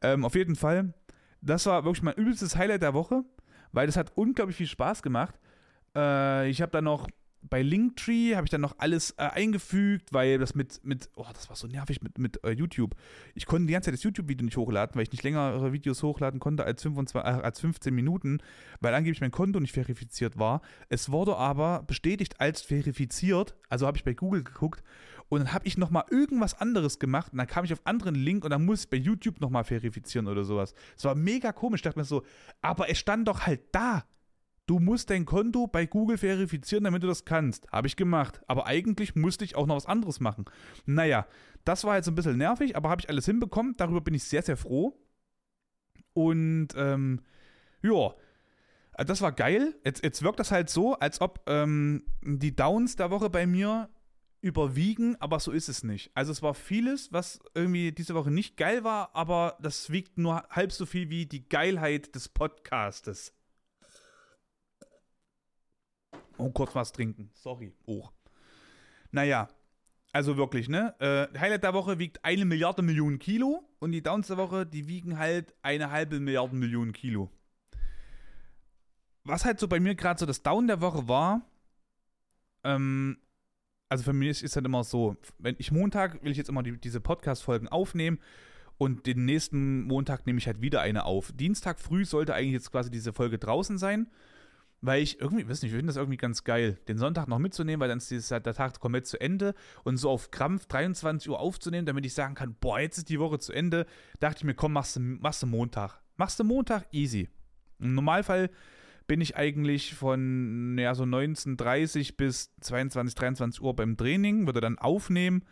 Ähm, auf jeden Fall, das war wirklich mein übelstes Highlight der Woche, weil das hat unglaublich viel Spaß gemacht. Äh, ich habe dann noch bei Linktree habe ich dann noch alles äh, eingefügt, weil das mit, mit, oh, das war so nervig mit, mit äh, YouTube. Ich konnte die ganze Zeit das YouTube-Video nicht hochladen, weil ich nicht längere Videos hochladen konnte als, 25, äh, als 15 Minuten, weil angeblich mein Konto nicht verifiziert war. Es wurde aber bestätigt als verifiziert, also habe ich bei Google geguckt und dann habe ich nochmal irgendwas anderes gemacht und dann kam ich auf anderen Link und dann muss ich bei YouTube nochmal verifizieren oder sowas. Es war mega komisch. Ich dachte mir so, aber es stand doch halt da. Du musst dein Konto bei Google verifizieren, damit du das kannst. Habe ich gemacht. Aber eigentlich musste ich auch noch was anderes machen. Naja, das war jetzt ein bisschen nervig, aber habe ich alles hinbekommen. Darüber bin ich sehr, sehr froh. Und ähm, ja, das war geil. Jetzt, jetzt wirkt das halt so, als ob ähm, die Downs der Woche bei mir überwiegen, aber so ist es nicht. Also es war vieles, was irgendwie diese Woche nicht geil war, aber das wiegt nur halb so viel wie die Geilheit des Podcastes. Und kurz was trinken. Sorry. Hoch. Naja, also wirklich, ne? Äh, Highlight der Woche wiegt eine Milliarde Millionen Kilo und die Downs der Woche, die wiegen halt eine halbe Milliarde Millionen Kilo. Was halt so bei mir gerade so das Down der Woche war, ähm, also für mich ist halt immer so, wenn ich Montag will ich jetzt immer die, diese Podcast-Folgen aufnehmen und den nächsten Montag nehme ich halt wieder eine auf. Dienstag früh sollte eigentlich jetzt quasi diese Folge draußen sein, weil ich irgendwie, weiß nicht, ich finde das irgendwie ganz geil, den Sonntag noch mitzunehmen, weil dann ist dieses, der Tag komplett zu Ende und so auf Krampf 23 Uhr aufzunehmen, damit ich sagen kann, boah, jetzt ist die Woche zu Ende, dachte ich mir, komm, machst du, machst du Montag. Machst du Montag, easy. Im Normalfall bin ich eigentlich von ja, so 19.30 bis 22, 23 Uhr beim Training, würde dann aufnehmen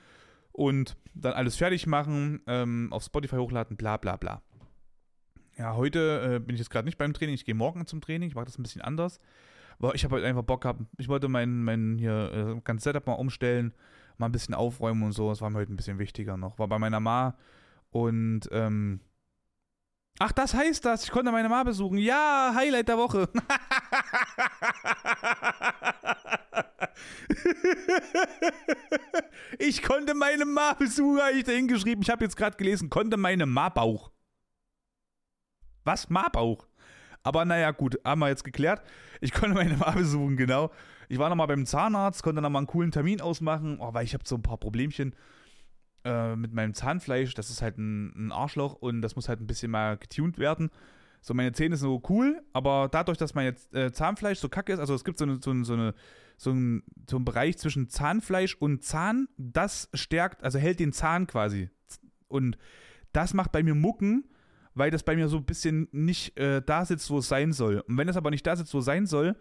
und dann alles fertig machen, ähm, auf Spotify hochladen, bla bla bla. Ja, heute äh, bin ich jetzt gerade nicht beim Training, ich gehe morgen zum Training, ich mache das ein bisschen anders. Aber ich habe halt einfach Bock gehabt, ich wollte mein, mein hier äh, ganzes Setup mal umstellen, mal ein bisschen aufräumen und so, das war mir heute ein bisschen wichtiger noch. War bei meiner Ma und ähm, Ach, das heißt das. Ich konnte meine Ma besuchen. Ja, Highlight der Woche. ich konnte meine Ma besuchen, habe ich da hingeschrieben. Ich habe jetzt gerade gelesen, konnte meine Ma Bauch. Was? Ma Bauch? Aber naja, gut, haben wir jetzt geklärt. Ich konnte meine Ma besuchen, genau. Ich war nochmal beim Zahnarzt, konnte nochmal einen coolen Termin ausmachen, oh, weil ich habe so ein paar Problemchen äh, mit meinem Zahnfleisch, das ist halt ein, ein, Arschloch und das muss halt ein bisschen mal getuned werden. So, meine Zähne sind so cool, aber dadurch, dass mein äh, Zahnfleisch so kacke ist, also es gibt so, eine, so, eine, so, eine, so, ein, so einen Bereich zwischen Zahnfleisch und Zahn, das stärkt, also hält den Zahn quasi. Und das macht bei mir Mucken, weil das bei mir so ein bisschen nicht äh, da sitzt, wo es sein soll. Und wenn es aber nicht da sitzt, wo es sein soll,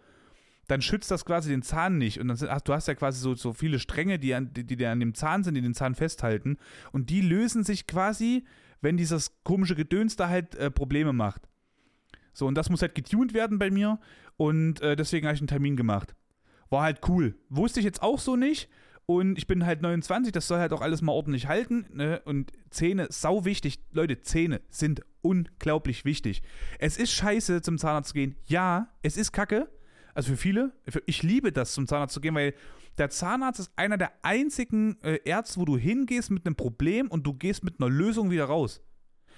dann schützt das quasi den Zahn nicht. Und dann sind, ach, du hast ja quasi so, so viele Stränge, die, an, die, die an dem Zahn sind, die den Zahn festhalten. Und die lösen sich quasi, wenn dieses komische Gedöns da halt äh, Probleme macht. So, und das muss halt getuned werden bei mir. Und äh, deswegen habe ich einen Termin gemacht. War halt cool. Wusste ich jetzt auch so nicht. Und ich bin halt 29, das soll halt auch alles mal ordentlich halten. Ne? Und Zähne, sau wichtig. Leute, Zähne sind unglaublich wichtig. Es ist scheiße, zum Zahnarzt zu gehen. Ja, es ist kacke. Also für viele, ich liebe das, zum Zahnarzt zu gehen, weil der Zahnarzt ist einer der einzigen äh, Ärzte, wo du hingehst mit einem Problem und du gehst mit einer Lösung wieder raus.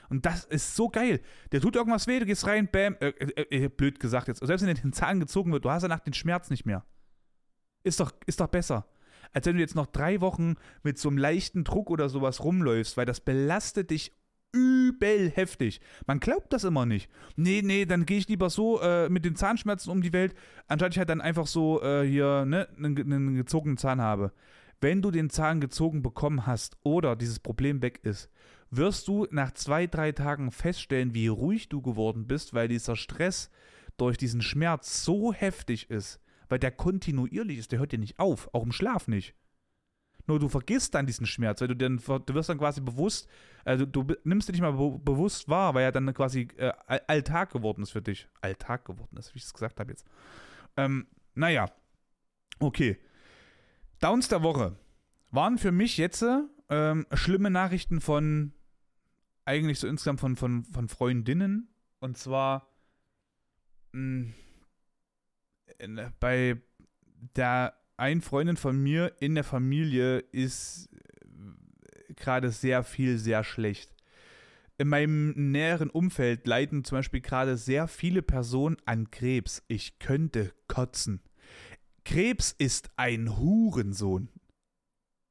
Und das ist so geil. Der tut irgendwas weh, du gehst rein, bam, äh, äh, äh blöd gesagt jetzt. Selbst wenn dir den Zahn gezogen wird, du hast danach den Schmerz nicht mehr. Ist doch, ist doch besser. als wenn du jetzt noch drei Wochen mit so einem leichten Druck oder sowas rumläufst, weil das belastet dich übel heftig. Man glaubt das immer nicht. Nee, nee, dann gehe ich lieber so äh, mit den Zahnschmerzen um die Welt, anstatt ich halt dann einfach so äh, hier ne, einen, einen gezogenen Zahn habe. Wenn du den Zahn gezogen bekommen hast oder dieses Problem weg ist, wirst du nach zwei, drei Tagen feststellen, wie ruhig du geworden bist, weil dieser Stress durch diesen Schmerz so heftig ist, weil der kontinuierlich ist, der hört dir nicht auf, auch im Schlaf nicht. Nur du vergisst dann diesen Schmerz, weil du dann, du wirst dann quasi bewusst, also du nimmst dich nicht mal be bewusst wahr, weil er dann quasi äh, Alltag geworden ist für dich. Alltag geworden ist, wie ich es gesagt habe jetzt. Ähm, naja, okay. Downs der Woche waren für mich jetzt ähm, schlimme Nachrichten von eigentlich so insgesamt von, von, von Freundinnen. Und zwar mh, hm, bei der einen Freundin von mir in der Familie ist äh, gerade sehr viel, sehr schlecht. In meinem näheren Umfeld leiden zum Beispiel gerade sehr viele Personen an Krebs. Ich könnte kotzen. Krebs ist ein Hurensohn.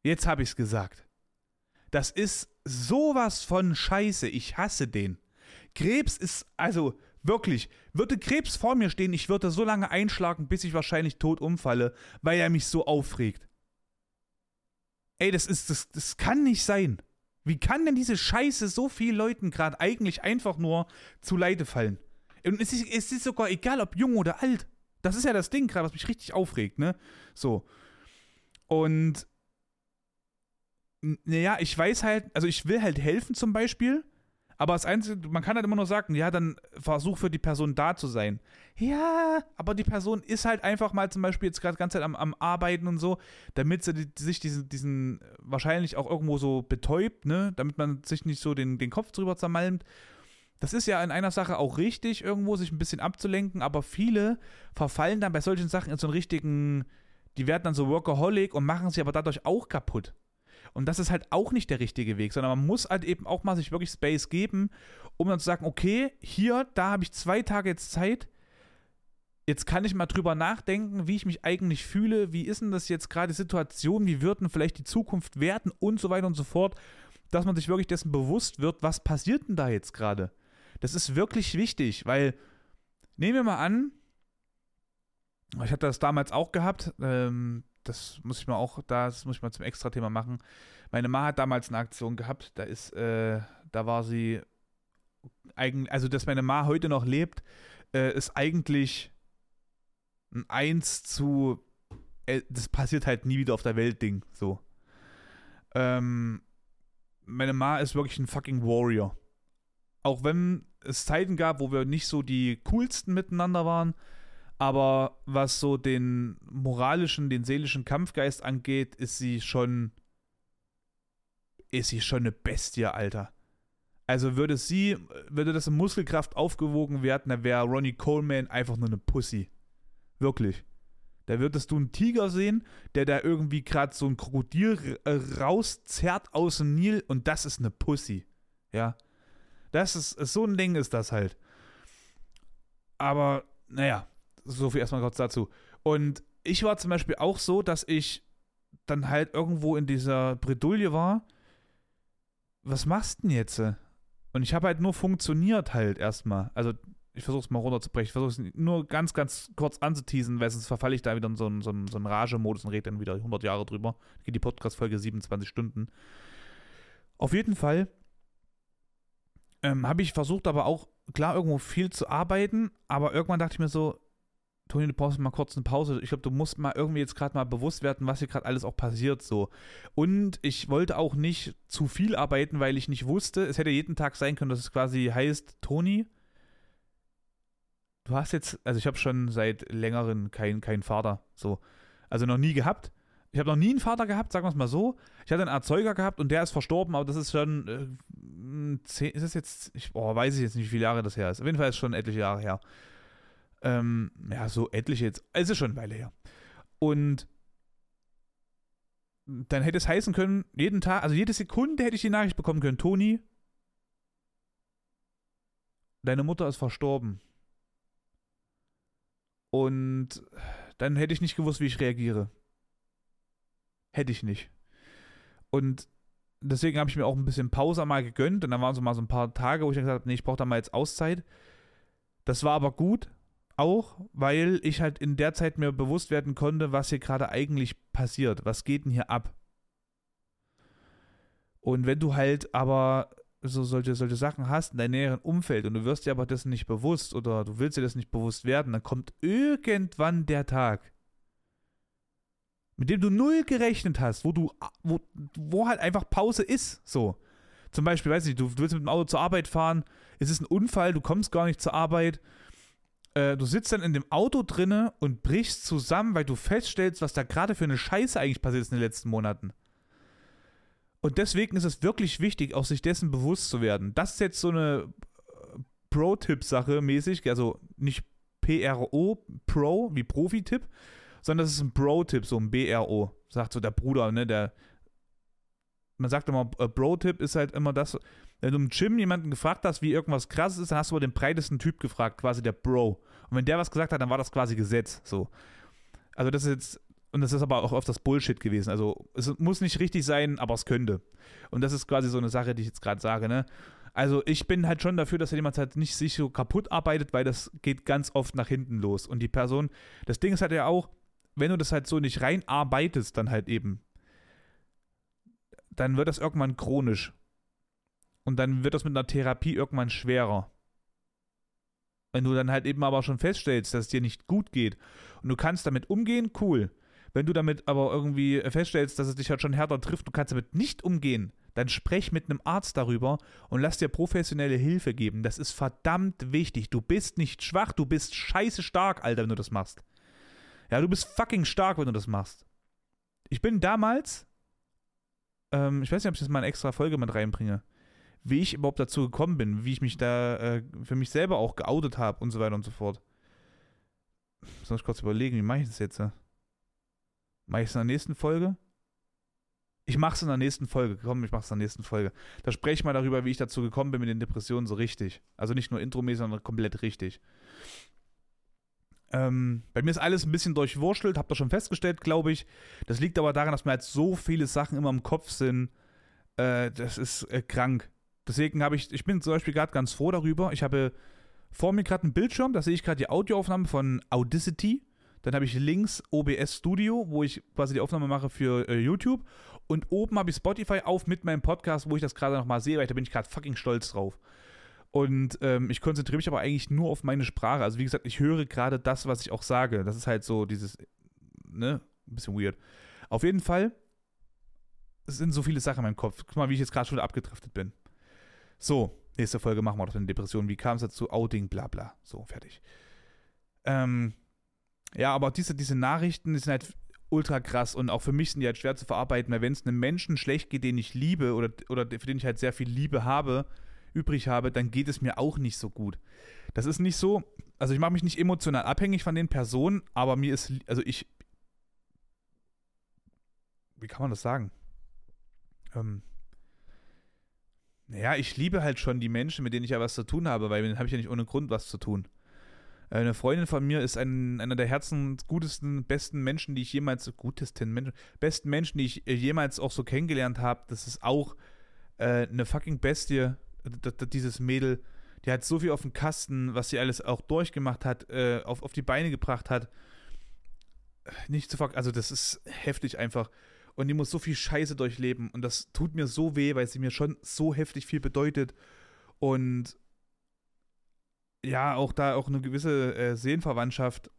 Jetzt habe ich es gesagt. Das ist sowas von Scheiße. Ich hasse den. Krebs ist, also wirklich, würde Krebs vor mir stehen, ich würde so lange einschlagen, bis ich wahrscheinlich tot umfalle, weil er mich so aufregt. Ey, das ist, das, das kann nicht sein. Wie kann denn diese Scheiße so vielen Leuten gerade eigentlich einfach nur zu Leide fallen? Und es ist, es ist sogar egal, ob jung oder alt. Das ist ja das Ding gerade, was mich richtig aufregt, ne? So. Und naja, ich weiß halt, also ich will halt helfen zum Beispiel, aber das Einzige, man kann halt immer nur sagen, ja, dann versuch für die Person da zu sein. Ja, aber die Person ist halt einfach mal zum Beispiel jetzt gerade die ganze Zeit am, am, Arbeiten und so, damit sie die, sich diesen, diesen wahrscheinlich auch irgendwo so betäubt, ne, damit man sich nicht so den, den Kopf drüber zermalmt. Das ist ja in einer Sache auch richtig, irgendwo sich ein bisschen abzulenken, aber viele verfallen dann bei solchen Sachen in so einen richtigen, die werden dann so Workaholic und machen sich aber dadurch auch kaputt. Und das ist halt auch nicht der richtige Weg, sondern man muss halt eben auch mal sich wirklich Space geben, um dann zu sagen, okay, hier, da habe ich zwei Tage jetzt Zeit. Jetzt kann ich mal drüber nachdenken, wie ich mich eigentlich fühle, wie ist denn das jetzt gerade die Situation, wie wird denn vielleicht die Zukunft werden und so weiter und so fort, dass man sich wirklich dessen bewusst wird, was passiert denn da jetzt gerade. Das ist wirklich wichtig, weil nehmen wir mal an, ich hatte das damals auch gehabt, ähm, das muss ich mal auch, das muss ich mal zum Extra-Thema machen. Meine Ma hat damals eine Aktion gehabt, da ist, äh, da war sie eigentlich, also dass meine Ma heute noch lebt, äh, ist eigentlich ein 1 zu, äh, das passiert halt nie wieder auf der Welt Ding, so. Ähm, meine Ma ist wirklich ein fucking Warrior. Auch wenn es Zeiten gab, wo wir nicht so die coolsten miteinander waren, aber was so den moralischen, den seelischen Kampfgeist angeht, ist sie schon. Ist sie schon eine Bestie, Alter. Also würde sie, würde das in Muskelkraft aufgewogen werden, dann wäre Ronnie Coleman einfach nur eine Pussy. Wirklich. Da würdest du einen Tiger sehen, der da irgendwie gerade so ein Krokodil äh, rauszerrt aus dem Nil und das ist eine Pussy. Ja. Das ist, so ein Ding ist das halt. Aber, naja, so viel erstmal kurz dazu. Und ich war zum Beispiel auch so, dass ich dann halt irgendwo in dieser Bredouille war. Was machst denn jetzt? Und ich habe halt nur funktioniert halt erstmal. Also ich versuche es mal runterzubrechen. Ich versuche es nur ganz, ganz kurz anzuteasen, weil sonst verfalle ich da wieder in so einen, so einen, so einen Rage-Modus und rede dann wieder 100 Jahre drüber. Geht die Podcast-Folge 27 Stunden. Auf jeden Fall ähm, habe ich versucht, aber auch klar irgendwo viel zu arbeiten, aber irgendwann dachte ich mir so, Toni, du brauchst mal kurz eine Pause. Ich glaube, du musst mal irgendwie jetzt gerade mal bewusst werden, was hier gerade alles auch passiert so. Und ich wollte auch nicht zu viel arbeiten, weil ich nicht wusste, es hätte jeden Tag sein können, dass es quasi heißt, Toni, du hast jetzt, also ich habe schon seit längerem keinen kein Vater, so. Also noch nie gehabt. Ich habe noch nie einen Vater gehabt, sagen wir es mal so. Ich hatte einen Erzeuger gehabt und der ist verstorben, aber das ist schon, äh, zehn, ist das jetzt, ich boah, weiß ich jetzt nicht, wie viele Jahre das her ist. Auf jeden Fall ist es schon etliche Jahre her. Ähm, ja, so etliche jetzt. Es ist schon eine Weile her. Und dann hätte es heißen können, jeden Tag, also jede Sekunde hätte ich die Nachricht bekommen können, Toni, deine Mutter ist verstorben. Und dann hätte ich nicht gewusst, wie ich reagiere. Hätte ich nicht. Und deswegen habe ich mir auch ein bisschen Pause mal gegönnt und dann waren so mal so ein paar Tage, wo ich dann gesagt habe, nee, ich brauche da mal jetzt Auszeit. Das war aber gut, auch, weil ich halt in der Zeit mir bewusst werden konnte, was hier gerade eigentlich passiert. Was geht denn hier ab? Und wenn du halt aber so solche, solche Sachen hast in deinem näheren Umfeld und du wirst dir aber dessen nicht bewusst oder du willst dir das nicht bewusst werden, dann kommt irgendwann der Tag, mit dem du null gerechnet hast, wo du, wo, wo halt einfach Pause ist, so. Zum Beispiel, weiß nicht, du, du willst mit dem Auto zur Arbeit fahren, es ist ein Unfall, du kommst gar nicht zur Arbeit, äh, du sitzt dann in dem Auto drinne und brichst zusammen, weil du feststellst, was da gerade für eine Scheiße eigentlich passiert ist in den letzten Monaten. Und deswegen ist es wirklich wichtig, auch sich dessen bewusst zu werden. Das ist jetzt so eine äh, Pro-Tipp-Sache mäßig, also nicht PRO, Pro, wie Profi-Tipp, sondern das ist ein Bro-Tipp, so ein BRO, sagt so der Bruder, ne, der, man sagt immer, äh, Bro-Tipp ist halt immer das, wenn du im Gym jemanden gefragt hast, wie irgendwas krasses ist, dann hast du aber den breitesten Typ gefragt, quasi der Bro. Und wenn der was gesagt hat, dann war das quasi Gesetz, so. Also das ist jetzt und das ist aber auch oft das Bullshit gewesen. Also es muss nicht richtig sein, aber es könnte. Und das ist quasi so eine Sache, die ich jetzt gerade sage, ne? Also ich bin halt schon dafür, dass jemand halt nicht sich so kaputt arbeitet, weil das geht ganz oft nach hinten los. Und die Person, das Ding ist halt ja auch, wenn du das halt so nicht reinarbeitest, dann halt eben, dann wird das irgendwann chronisch. Und dann wird das mit einer Therapie irgendwann schwerer. Wenn du dann halt eben aber schon feststellst, dass es dir nicht gut geht und du kannst damit umgehen, cool. Wenn du damit aber irgendwie feststellst, dass es dich halt schon härter trifft, du kannst damit nicht umgehen, dann sprech mit einem Arzt darüber und lass dir professionelle Hilfe geben. Das ist verdammt wichtig. Du bist nicht schwach, du bist scheiße stark, Alter, wenn du das machst. Ja, du bist fucking stark, wenn du das machst. Ich bin damals, ähm, ich weiß nicht, ob ich das mal eine extra Folge mit reinbringe, wie ich überhaupt dazu gekommen bin, wie ich mich da äh, für mich selber auch geoutet habe und so weiter und so fort. Soll ich kurz überlegen, wie mache ich das jetzt? Mache ich es in der nächsten Folge? Ich mache es in der nächsten Folge. Komm, ich mache es in der nächsten Folge. Da spreche ich mal darüber, wie ich dazu gekommen bin mit den Depressionen so richtig. Also nicht nur intromäßig, sondern komplett richtig. Ähm, bei mir ist alles ein bisschen durchwurschtelt, habt ihr schon festgestellt, glaube ich. Das liegt aber daran, dass mir halt so viele Sachen immer im Kopf sind. Äh, das ist äh, krank. Deswegen habe ich, ich bin zum Beispiel gerade ganz froh darüber. Ich habe vor mir gerade einen Bildschirm, da sehe ich gerade die Audioaufnahme von Audacity. Dann habe ich links OBS Studio, wo ich quasi die Aufnahme mache für äh, YouTube. Und oben habe ich Spotify auf mit meinem Podcast, wo ich das gerade nochmal sehe, weil da bin ich gerade fucking stolz drauf. Und ähm, ich konzentriere mich aber eigentlich nur auf meine Sprache. Also wie gesagt, ich höre gerade das, was ich auch sage. Das ist halt so dieses, ne, ein bisschen weird. Auf jeden Fall es sind so viele Sachen in meinem Kopf. Guck mal, wie ich jetzt gerade schon abgedriftet bin. So, nächste Folge machen wir doch eine Depression. Wie kam es dazu? Outing, bla bla. So, fertig. Ähm, ja, aber diese, diese Nachrichten die sind halt ultra krass und auch für mich sind die halt schwer zu verarbeiten, weil wenn es einem Menschen schlecht geht, den ich liebe oder, oder für den ich halt sehr viel Liebe habe, übrig habe, dann geht es mir auch nicht so gut. Das ist nicht so, also ich mache mich nicht emotional abhängig von den Personen, aber mir ist, also ich, wie kann man das sagen? Ähm, naja, ich liebe halt schon die Menschen, mit denen ich ja was zu tun habe, weil mit denen habe ich ja nicht ohne Grund was zu tun. Eine Freundin von mir ist ein, einer der herzensgutesten, besten Menschen, die ich jemals, gutesten Menschen, besten Menschen, die ich äh, jemals auch so kennengelernt habe. Das ist auch äh, eine fucking Bestie, dieses Mädel. Die hat so viel auf dem Kasten, was sie alles auch durchgemacht hat, äh, auf, auf die Beine gebracht hat. Nicht zu fuck, also das ist heftig einfach. Und die muss so viel Scheiße durchleben. Und das tut mir so weh, weil sie mir schon so heftig viel bedeutet. Und ja, auch da auch eine gewisse äh, Seelenverwandtschaft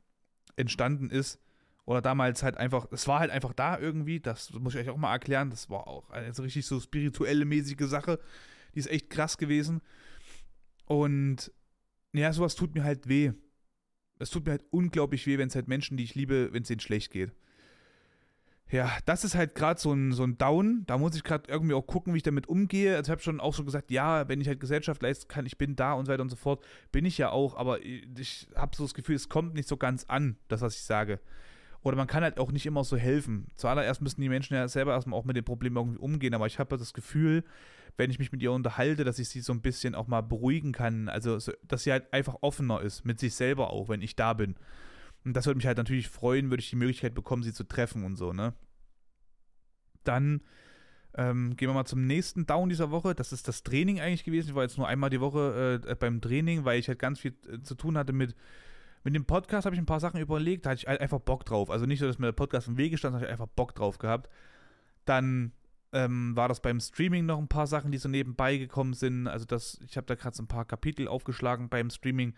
entstanden ist. Oder damals halt einfach, es war halt einfach da irgendwie, das muss ich euch auch mal erklären, das war auch eine so richtig so spirituelle mäßige Sache, die ist echt krass gewesen. Und ja, sowas tut mir halt weh. Es tut mir halt unglaublich weh, wenn es halt Menschen, die ich liebe, wenn es denen schlecht geht ja, das ist halt gerade so ein, so ein Down. Da muss ich gerade irgendwie auch gucken, wie ich damit umgehe. Also ich habe schon auch so gesagt, ja, wenn ich halt Gesellschaft leisten kann, ich bin da und so weiter und so fort. Bin ich ja auch, aber ich habe so das Gefühl, es kommt nicht so ganz an, das, was ich sage. Oder man kann halt auch nicht immer so helfen. Zuallererst müssen die Menschen ja selber erstmal auch mit den Problemen irgendwie umgehen, aber ich habe das Gefühl, wenn ich mich mit ihr unterhalte, dass ich sie so ein bisschen auch mal beruhigen kann. Also, dass sie halt einfach offener ist, mit sich selber auch, wenn ich da bin. Und das würde mich halt natürlich freuen, würde ich die Möglichkeit bekommen, sie zu treffen und so, ne? Dann ähm, gehen wir mal zum nächsten Down dieser Woche. Das ist das Training eigentlich gewesen. Ich war jetzt nur einmal die Woche äh, beim Training, weil ich halt ganz viel äh, zu tun hatte mit, mit dem Podcast. Habe ich ein paar Sachen überlegt. Da hatte ich einfach Bock drauf. Also nicht so, dass mir der Podcast im Wege stand, sondern ich einfach Bock drauf gehabt. Dann ähm, war das beim Streaming noch ein paar Sachen, die so nebenbei gekommen sind. Also das, ich habe da gerade so ein paar Kapitel aufgeschlagen beim Streaming.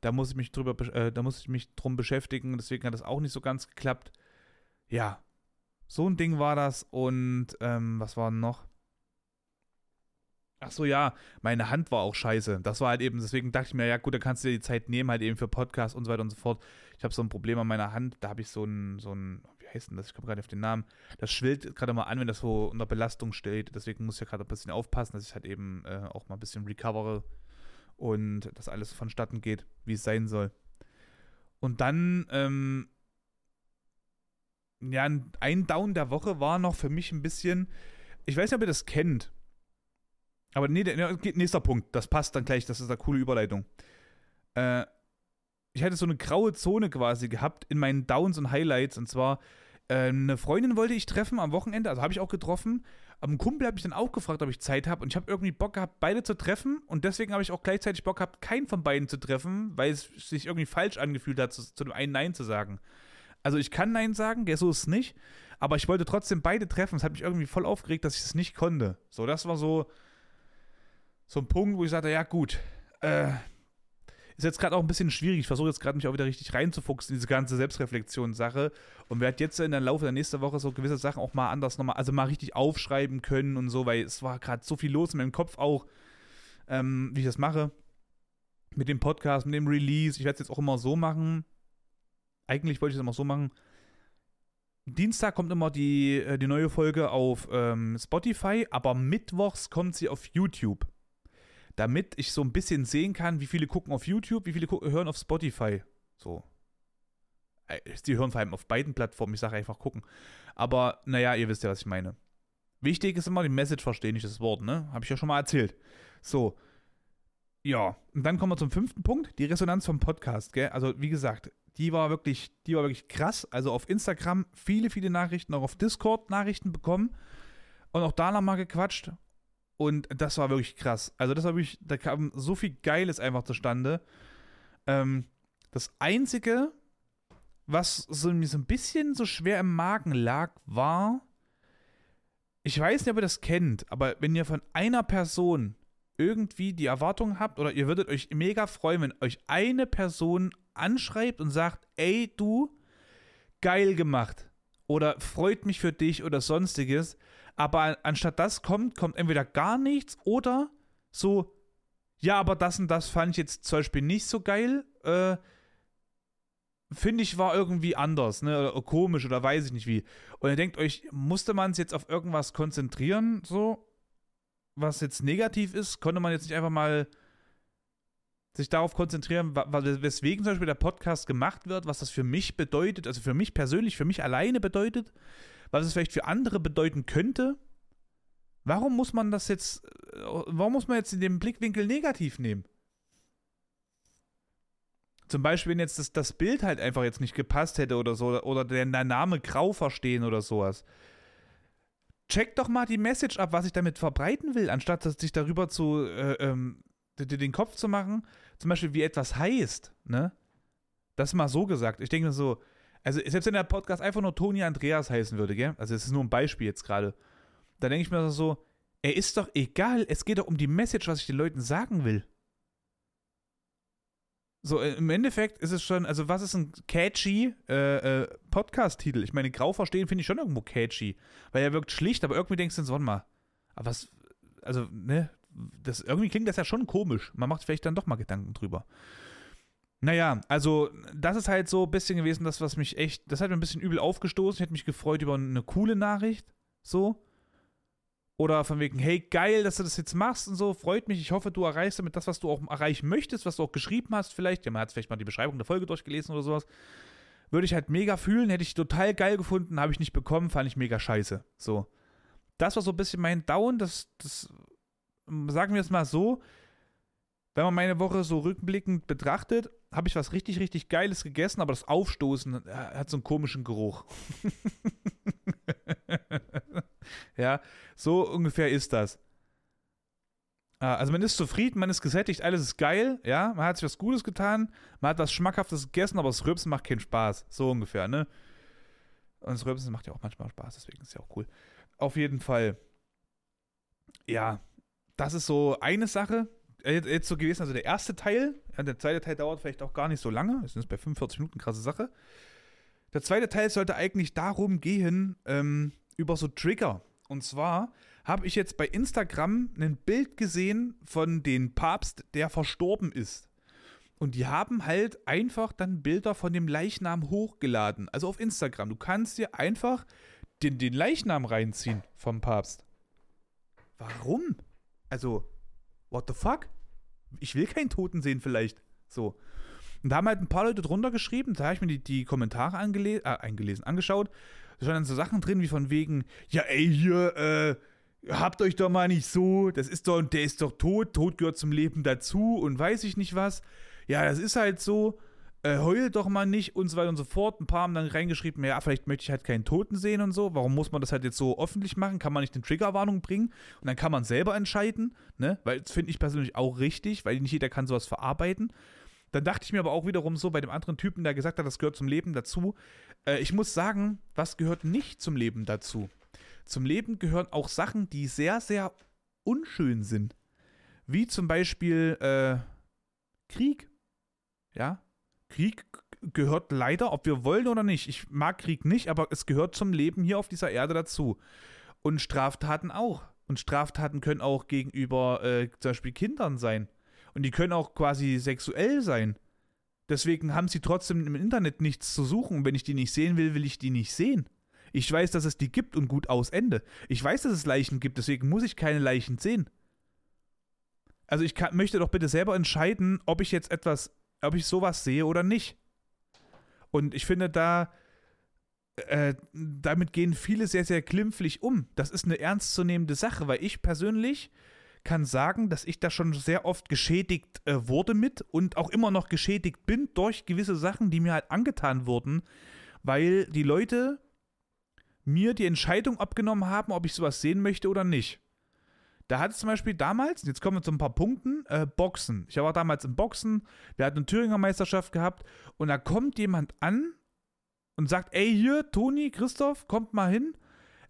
Da muss ich mich drüber, äh, da muss ich mich drum beschäftigen. Deswegen hat das auch nicht so ganz geklappt. Ja, so ein Ding war das. Und ähm, was war noch? Ach so, ja, meine Hand war auch scheiße. Das war halt eben, deswegen dachte ich mir, ja gut, da kannst du dir die Zeit nehmen, halt eben für Podcast und so weiter und so fort. Ich habe so ein Problem an meiner Hand, da habe ich so ein, so ein, wie heißt denn das? Ich komme gerade auf den Namen. Das schwillt gerade mal an, wenn das so unter Belastung steht. Deswegen muss ich ja gerade ein bisschen aufpassen, dass ich halt eben äh, auch mal ein bisschen recovere und dass alles vonstatten geht, wie es sein soll. Und dann, ähm, ja, ein Down der Woche war noch für mich ein bisschen, ich weiß nicht, ob ihr das kennt, aber nee, nächster Punkt, das passt dann gleich, das ist eine coole Überleitung. Äh, ich hatte so eine graue Zone quasi gehabt in meinen Downs und Highlights und zwar äh, eine Freundin wollte ich treffen am Wochenende, also habe ich auch getroffen. Ein Kumpel hat mich dann auch gefragt, ob ich Zeit habe und ich habe irgendwie Bock gehabt, beide zu treffen und deswegen habe ich auch gleichzeitig Bock gehabt, keinen von beiden zu treffen, weil es sich irgendwie falsch angefühlt hat, zu, zu dem einen Nein zu sagen. Also ich kann Nein sagen, so ist es nicht, aber ich wollte trotzdem beide treffen. Es hat mich irgendwie voll aufgeregt, dass ich es nicht konnte. So, das war so, so ein Punkt, wo ich sagte, ja gut, äh, ist jetzt gerade auch ein bisschen schwierig. Ich versuche jetzt gerade mich auch wieder richtig reinzufuchsen in diese ganze Selbstreflexion-Sache und werde jetzt in der Laufe der nächsten Woche so gewisse Sachen auch mal anders nochmal, also mal richtig aufschreiben können und so, weil es war gerade so viel los in meinem Kopf auch, ähm, wie ich das mache. Mit dem Podcast, mit dem Release. Ich werde es jetzt auch immer so machen. Eigentlich wollte ich es immer so machen. Dienstag kommt immer die, äh, die neue Folge auf ähm, Spotify, aber mittwochs kommt sie auf YouTube damit ich so ein bisschen sehen kann, wie viele gucken auf YouTube, wie viele hören auf Spotify. So. Äh, die hören vor allem auf beiden Plattformen, ich sage einfach gucken. Aber naja, ihr wisst ja, was ich meine. Wichtig ist immer die Message verstehen, nicht das Wort, ne? Habe ich ja schon mal erzählt. So. Ja, und dann kommen wir zum fünften Punkt, die Resonanz vom Podcast, gell? Also, wie gesagt, die war wirklich, die war wirklich krass. Also auf Instagram viele, viele Nachrichten, auch auf Discord Nachrichten bekommen und auch da nochmal gequatscht. Und das war wirklich krass. Also, das habe ich, da kam so viel Geiles einfach zustande. Ähm, das Einzige, was so, mir so ein bisschen so schwer im Magen lag, war, ich weiß nicht, ob ihr das kennt, aber wenn ihr von einer Person irgendwie die Erwartung habt oder ihr würdet euch mega freuen, wenn euch eine Person anschreibt und sagt, ey du, geil gemacht oder freut mich für dich oder sonstiges, aber anstatt das kommt, kommt entweder gar nichts oder so, ja, aber das und das fand ich jetzt zum Beispiel nicht so geil, äh, finde ich, war irgendwie anders, ne, oder komisch oder weiß ich nicht wie. Und ihr denkt euch, musste man es jetzt auf irgendwas konzentrieren, so, was jetzt negativ ist? Konnte man jetzt nicht einfach mal sich darauf konzentrieren, weswegen zum Beispiel der Podcast gemacht wird, was das für mich bedeutet, also für mich persönlich, für mich alleine bedeutet? Was es vielleicht für andere bedeuten könnte. Warum muss man das jetzt, äh, warum muss man jetzt in dem Blickwinkel negativ nehmen? Zum Beispiel, wenn jetzt das, das Bild halt einfach jetzt nicht gepasst hätte oder so, oder der, der Name grau verstehen oder sowas. Check doch mal die Message ab, was ich damit verbreiten will, anstatt sich darüber zu, äh, ähm, den Kopf zu machen. Zum Beispiel, wie etwas heißt, ne? Das mal so gesagt. Ich denke mir so, also selbst wenn der Podcast einfach nur Toni Andreas heißen würde, gell? Also es ist nur ein Beispiel jetzt gerade. Da denke ich mir so, er ist doch egal, es geht doch um die Message, was ich den Leuten sagen will. So, äh, im Endeffekt ist es schon, also was ist ein catchy äh, äh, Podcast-Titel? Ich meine, Grau verstehen finde ich schon irgendwo catchy, weil er wirkt schlicht, aber irgendwie denkst du, so, mal, aber was, also, ne, das, irgendwie klingt das ja schon komisch. Man macht vielleicht dann doch mal Gedanken drüber. Naja, also das ist halt so ein bisschen gewesen, das, was mich echt, das hat mir ein bisschen übel aufgestoßen. Ich hätte mich gefreut über eine coole Nachricht, so. Oder von wegen, hey, geil, dass du das jetzt machst und so, freut mich. Ich hoffe, du erreichst damit das, was du auch erreichen möchtest, was du auch geschrieben hast, vielleicht. Ja, man hat vielleicht mal die Beschreibung der Folge durchgelesen oder sowas. Würde ich halt mega fühlen, hätte ich total geil gefunden, habe ich nicht bekommen, fand ich mega scheiße. So. Das war so ein bisschen mein Down, das, das sagen wir es mal so, wenn man meine Woche so rückblickend betrachtet, habe ich was richtig, richtig Geiles gegessen, aber das Aufstoßen hat so einen komischen Geruch. ja, so ungefähr ist das. Ah, also man ist zufrieden, man ist gesättigt, alles ist geil, ja, man hat sich was Gutes getan, man hat was Schmackhaftes gegessen, aber das Rübsen macht keinen Spaß. So ungefähr, ne? Und das Rübsen macht ja auch manchmal Spaß, deswegen ist ja auch cool. Auf jeden Fall. Ja, das ist so eine Sache. Äh, jetzt so gewesen, also der erste Teil, ja, der zweite Teil dauert vielleicht auch gar nicht so lange, ist bei 45 Minuten, krasse Sache. Der zweite Teil sollte eigentlich darum gehen, ähm, über so Trigger. Und zwar habe ich jetzt bei Instagram ein Bild gesehen von dem Papst, der verstorben ist. Und die haben halt einfach dann Bilder von dem Leichnam hochgeladen. Also auf Instagram. Du kannst dir einfach den, den Leichnam reinziehen vom Papst. Warum? Also, what the fuck? Ich will keinen Toten sehen, vielleicht. So. Und da haben halt ein paar Leute drunter geschrieben, da habe ich mir die, die Kommentare äh, eingelesen, angeschaut. Da standen so Sachen drin wie von wegen, ja ey, hier, äh, habt euch doch mal nicht so, das ist doch, der ist doch tot, Tod gehört zum Leben dazu und weiß ich nicht was. Ja, das ist halt so, äh, heult doch mal nicht und so weiter und so fort. Ein paar haben dann reingeschrieben, ja, vielleicht möchte ich halt keinen Toten sehen und so. Warum muss man das halt jetzt so öffentlich machen? Kann man nicht eine Triggerwarnung bringen? Und dann kann man selber entscheiden, ne? Weil das finde ich persönlich auch richtig, weil nicht jeder kann sowas verarbeiten. Dann dachte ich mir aber auch wiederum so bei dem anderen Typen, der gesagt hat, das gehört zum Leben dazu. Äh, ich muss sagen, was gehört nicht zum Leben dazu? Zum Leben gehören auch Sachen, die sehr, sehr unschön sind. Wie zum Beispiel äh, Krieg. Ja, Krieg gehört leider, ob wir wollen oder nicht. Ich mag Krieg nicht, aber es gehört zum Leben hier auf dieser Erde dazu. Und Straftaten auch. Und Straftaten können auch gegenüber äh, zum Beispiel Kindern sein. Und die können auch quasi sexuell sein. Deswegen haben sie trotzdem im Internet nichts zu suchen. Wenn ich die nicht sehen will, will ich die nicht sehen. Ich weiß, dass es die gibt und gut aus Ende. Ich weiß, dass es Leichen gibt, deswegen muss ich keine Leichen sehen. Also ich kann, möchte doch bitte selber entscheiden, ob ich jetzt etwas, ob ich sowas sehe oder nicht. Und ich finde da, äh, damit gehen viele sehr, sehr glimpflich um. Das ist eine ernstzunehmende Sache, weil ich persönlich kann sagen, dass ich da schon sehr oft geschädigt äh, wurde mit und auch immer noch geschädigt bin durch gewisse Sachen, die mir halt angetan wurden, weil die Leute mir die Entscheidung abgenommen haben, ob ich sowas sehen möchte oder nicht. Da hat es zum Beispiel damals, jetzt kommen wir zu ein paar Punkten, äh, Boxen. Ich war damals im Boxen, wir hatten eine Thüringer Meisterschaft gehabt und da kommt jemand an und sagt, ey hier, Toni, Christoph, kommt mal hin.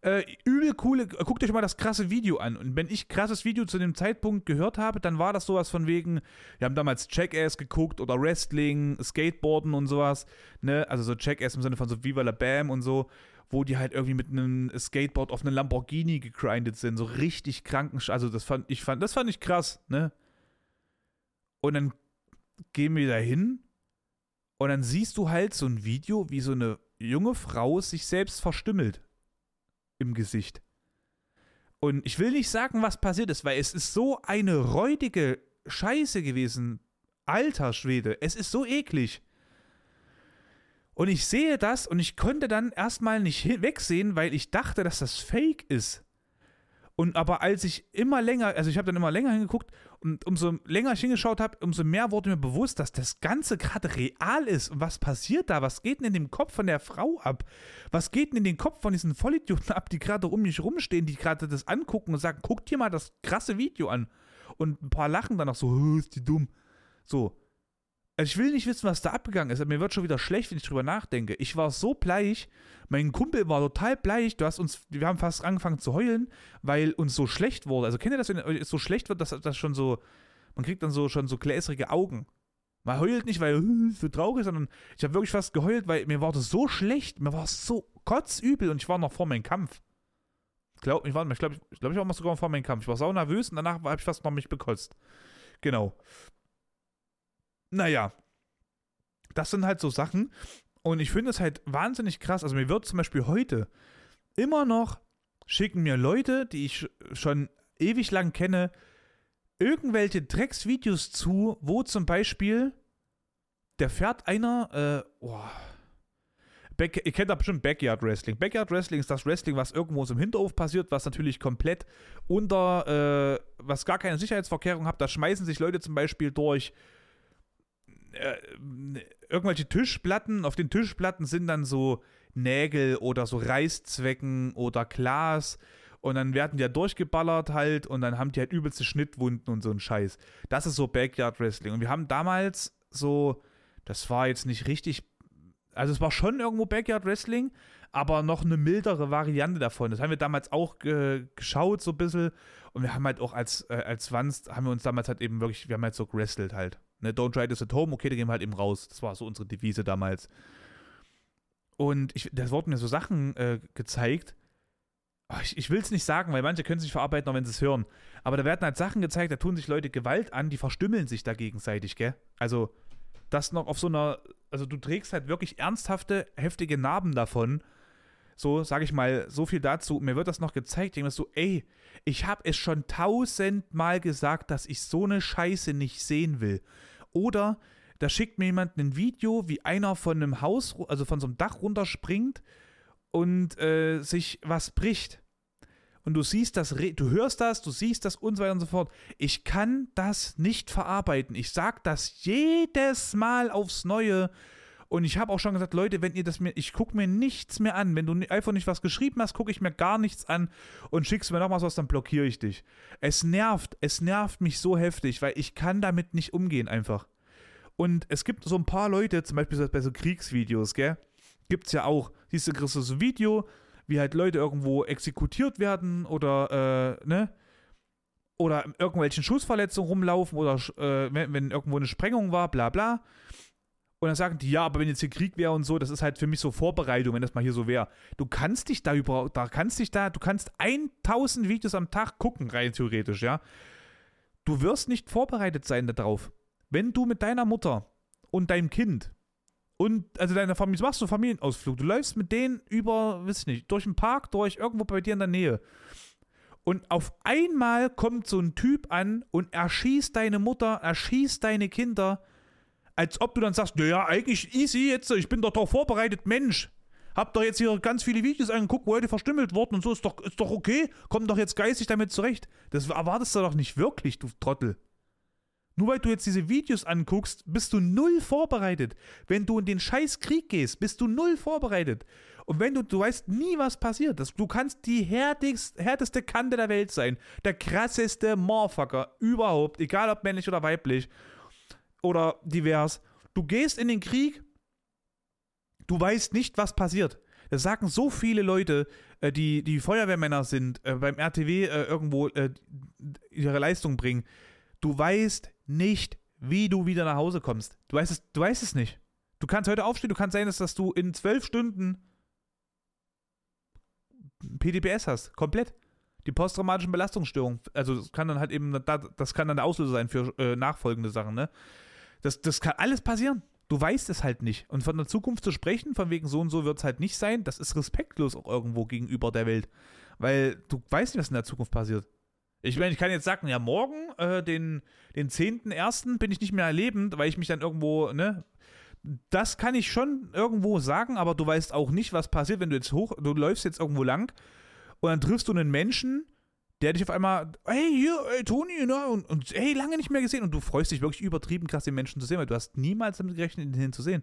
Äh, übel coole, guckt euch mal das krasse Video an. Und wenn ich krasses Video zu dem Zeitpunkt gehört habe, dann war das sowas von wegen, wir haben damals Jackass geguckt oder Wrestling, Skateboarden und sowas, ne? Also so Jackass im Sinne von so Viva la Bam und so wo die halt irgendwie mit einem Skateboard auf einen Lamborghini gegrindet sind, so richtig kranken, also das fand ich fand, das fand ich krass, ne? Und dann gehen wir da hin und dann siehst du halt so ein Video, wie so eine junge Frau sich selbst verstümmelt im Gesicht. Und ich will nicht sagen, was passiert ist, weil es ist so eine räudige Scheiße gewesen. Alter Schwede, es ist so eklig. Und ich sehe das und ich konnte dann erstmal nicht wegsehen, weil ich dachte, dass das Fake ist. Und aber als ich immer länger, also ich habe dann immer länger hingeguckt und umso länger ich hingeschaut habe, umso mehr wurde mir bewusst, dass das Ganze gerade real ist. Und was passiert da? Was geht denn in dem Kopf von der Frau ab? Was geht denn in den Kopf von diesen Vollidioten ab, die gerade um mich rumstehen, die gerade das angucken und sagen, guck dir mal das krasse Video an. Und ein paar lachen dann noch so, ist die dumm. So. Also ich will nicht wissen, was da abgegangen ist. Mir wird schon wieder schlecht, wenn ich drüber nachdenke. Ich war so bleich. Mein Kumpel war total bleich. Du hast uns, wir haben fast angefangen zu heulen, weil uns so schlecht wurde. Also kennt ihr das, wenn es so schlecht wird, dass das schon so, man kriegt dann so schon so gläsrige Augen. Man heult nicht, weil so traurig, sondern ich habe wirklich fast geheult, weil mir war das so schlecht. Mir war es so kotzübel und ich war noch vor meinem Kampf. Glaub, ich, ich glaube, ich, glaub, ich war noch sogar vor meinem Kampf. Ich war sau nervös und danach habe ich fast noch mich bekotzt. Genau naja, das sind halt so Sachen. Und ich finde es halt wahnsinnig krass. Also mir wird zum Beispiel heute immer noch schicken mir Leute, die ich schon ewig lang kenne, irgendwelche Drecksvideos zu, wo zum Beispiel der fährt einer, äh, oh, Back, ihr kennt da bestimmt Backyard Wrestling. Backyard Wrestling ist das Wrestling, was irgendwo im Hinterhof passiert, was natürlich komplett unter, äh, was gar keine Sicherheitsvorkehrung hat. Da schmeißen sich Leute zum Beispiel durch äh, irgendwelche Tischplatten. Auf den Tischplatten sind dann so Nägel oder so Reißzwecken oder Glas Und dann werden die ja durchgeballert halt und dann haben die halt übelste Schnittwunden und so ein Scheiß. Das ist so Backyard Wrestling. Und wir haben damals so, das war jetzt nicht richtig, also es war schon irgendwo Backyard Wrestling, aber noch eine mildere Variante davon. Das haben wir damals auch ge geschaut, so ein bisschen. Und wir haben halt auch als, äh, als Wanst, haben wir uns damals halt eben wirklich, wir haben halt so gewrestelt halt. Ne, don't try this at home, okay, da gehen wir halt eben raus. Das war so unsere Devise damals. Und ich, da wurden mir so Sachen äh, gezeigt. Oh, ich, ich will es nicht sagen, weil manche können sich verarbeiten, auch wenn sie es hören. Aber da werden halt Sachen gezeigt, da tun sich Leute Gewalt an, die verstümmeln sich da gegenseitig, gell? Also, das noch auf so einer, also du trägst halt wirklich ernsthafte, heftige Narben davon. So, sag ich mal, so viel dazu. Mir wird das noch gezeigt. Ich denke so, ey, ich habe es schon tausendmal gesagt, dass ich so eine Scheiße nicht sehen will. Oder da schickt mir jemand ein Video, wie einer von einem Haus, also von so einem Dach runterspringt und äh, sich was bricht. Und du siehst das, du hörst das, du siehst das und so weiter und so fort. Ich kann das nicht verarbeiten. Ich sag das jedes Mal aufs Neue. Und ich habe auch schon gesagt, Leute, wenn ihr das mir, ich gucke mir nichts mehr an. Wenn du einfach nicht was geschrieben hast, gucke ich mir gar nichts an und schickst mir nochmals was, dann blockiere ich dich. Es nervt, es nervt mich so heftig, weil ich kann damit nicht umgehen einfach. Und es gibt so ein paar Leute, zum Beispiel bei so Kriegsvideos, gell? Gibt's ja auch. Siehst du, kriegst du so ein Video, wie halt Leute irgendwo exekutiert werden oder, äh, ne? Oder irgendwelchen Schussverletzungen rumlaufen oder äh, wenn, wenn irgendwo eine Sprengung war, bla bla. Und dann sagen die, ja, aber wenn jetzt hier Krieg wäre und so, das ist halt für mich so Vorbereitung, wenn das mal hier so wäre. Du kannst dich da überhaupt, da kannst dich da, du kannst 1000 Videos am Tag gucken, rein theoretisch, ja. Du wirst nicht vorbereitet sein darauf. Wenn du mit deiner Mutter und deinem Kind und also deiner Familie, machst du einen Familienausflug, du läufst mit denen über, weiß ich nicht, durch den Park, durch irgendwo bei dir in der Nähe. Und auf einmal kommt so ein Typ an und erschießt deine Mutter, erschießt deine Kinder, als ob du dann sagst, naja, eigentlich easy jetzt, ich bin doch doch vorbereitet, Mensch. Hab doch jetzt hier ganz viele Videos angeguckt, wo Leute verstümmelt wurden und so, ist doch, ist doch okay, komm doch jetzt geistig damit zurecht. Das erwartest du doch nicht wirklich, du Trottel. Nur weil du jetzt diese Videos anguckst, bist du null vorbereitet. Wenn du in den scheiß Krieg gehst, bist du null vorbereitet. Und wenn du, du weißt nie, was passiert. Das, du kannst die härtigst, härteste Kante der Welt sein. Der krasseste Motherfucker überhaupt, egal ob männlich oder weiblich oder divers. Du gehst in den Krieg, du weißt nicht, was passiert. Das sagen so viele Leute, äh, die, die Feuerwehrmänner sind, äh, beim RTW äh, irgendwo ihre Leistung bringen. Du weißt nicht, wie du wieder nach Hause kommst. Du weißt es, du weißt es nicht. Du kannst heute aufstehen, du kannst sein, dass, du in zwölf Stunden PDBS hast, komplett. Die posttraumatischen Belastungsstörungen. Also das kann dann halt eben, das kann dann der Auslöser sein für äh, nachfolgende Sachen, ne? Das, das kann alles passieren. Du weißt es halt nicht. Und von der Zukunft zu sprechen, von wegen so und so wird es halt nicht sein, das ist respektlos auch irgendwo gegenüber der Welt. Weil du weißt nicht, was in der Zukunft passiert. Ich meine, ich kann jetzt sagen, ja, morgen, äh, den, den 10.01. bin ich nicht mehr erlebend, weil ich mich dann irgendwo, ne? Das kann ich schon irgendwo sagen, aber du weißt auch nicht, was passiert, wenn du jetzt hoch, du läufst jetzt irgendwo lang und dann triffst du einen Menschen, der dich auf einmal, hey, hier, hey, Toni, ne? Und, und hey, lange nicht mehr gesehen. Und du freust dich wirklich übertrieben krass, den Menschen zu sehen, weil du hast niemals damit gerechnet, ihn zu sehen.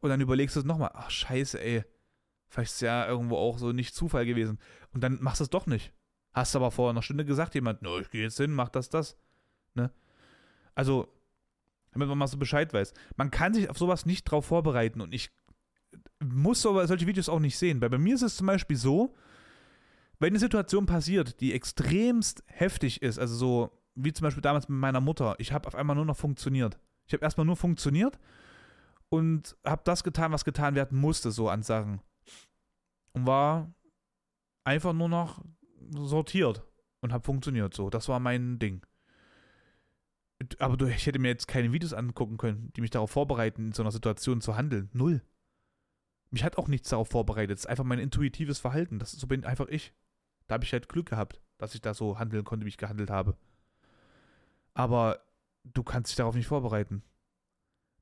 Und dann überlegst du es nochmal, ach, scheiße, ey. Vielleicht ist es ja irgendwo auch so nicht Zufall gewesen. Und dann machst du es doch nicht. Hast aber vor einer Stunde gesagt, jemand, no, ich gehe jetzt hin, mach das, das. Ne? Also, damit man mal so Bescheid weiß. Man kann sich auf sowas nicht drauf vorbereiten und ich muss solche Videos auch nicht sehen. Weil bei mir ist es zum Beispiel so, wenn eine Situation passiert, die extremst heftig ist, also so wie zum Beispiel damals mit meiner Mutter, ich habe auf einmal nur noch funktioniert. Ich habe erstmal nur funktioniert und habe das getan, was getan werden musste, so an Sachen. Und war einfach nur noch sortiert und habe funktioniert so. Das war mein Ding. Aber ich hätte mir jetzt keine Videos angucken können, die mich darauf vorbereiten, in so einer Situation zu handeln. Null. Mich hat auch nichts darauf vorbereitet. Es ist einfach mein intuitives Verhalten. Das, so bin einfach ich. Da habe ich halt Glück gehabt, dass ich da so handeln konnte, wie ich gehandelt habe. Aber du kannst dich darauf nicht vorbereiten.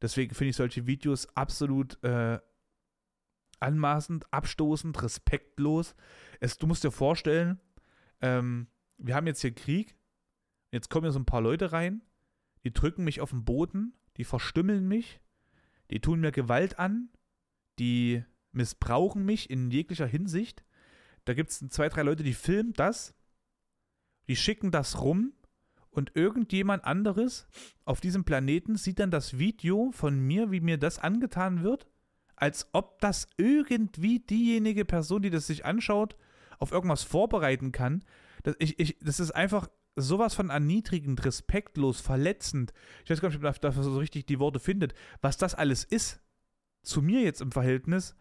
Deswegen finde ich solche Videos absolut äh, anmaßend, abstoßend, respektlos. Es, du musst dir vorstellen, ähm, wir haben jetzt hier Krieg, jetzt kommen hier so ein paar Leute rein, die drücken mich auf den Boden, die verstümmeln mich, die tun mir Gewalt an, die missbrauchen mich in jeglicher Hinsicht. Da gibt es zwei, drei Leute, die filmen das, die schicken das rum und irgendjemand anderes auf diesem Planeten sieht dann das Video von mir, wie mir das angetan wird, als ob das irgendwie diejenige Person, die das sich anschaut, auf irgendwas vorbereiten kann. Das, ich, ich, das ist einfach sowas von erniedrigend, respektlos, verletzend. Ich weiß gar nicht, ob man dafür so richtig die Worte findet, was das alles ist. Zu mir jetzt im Verhältnis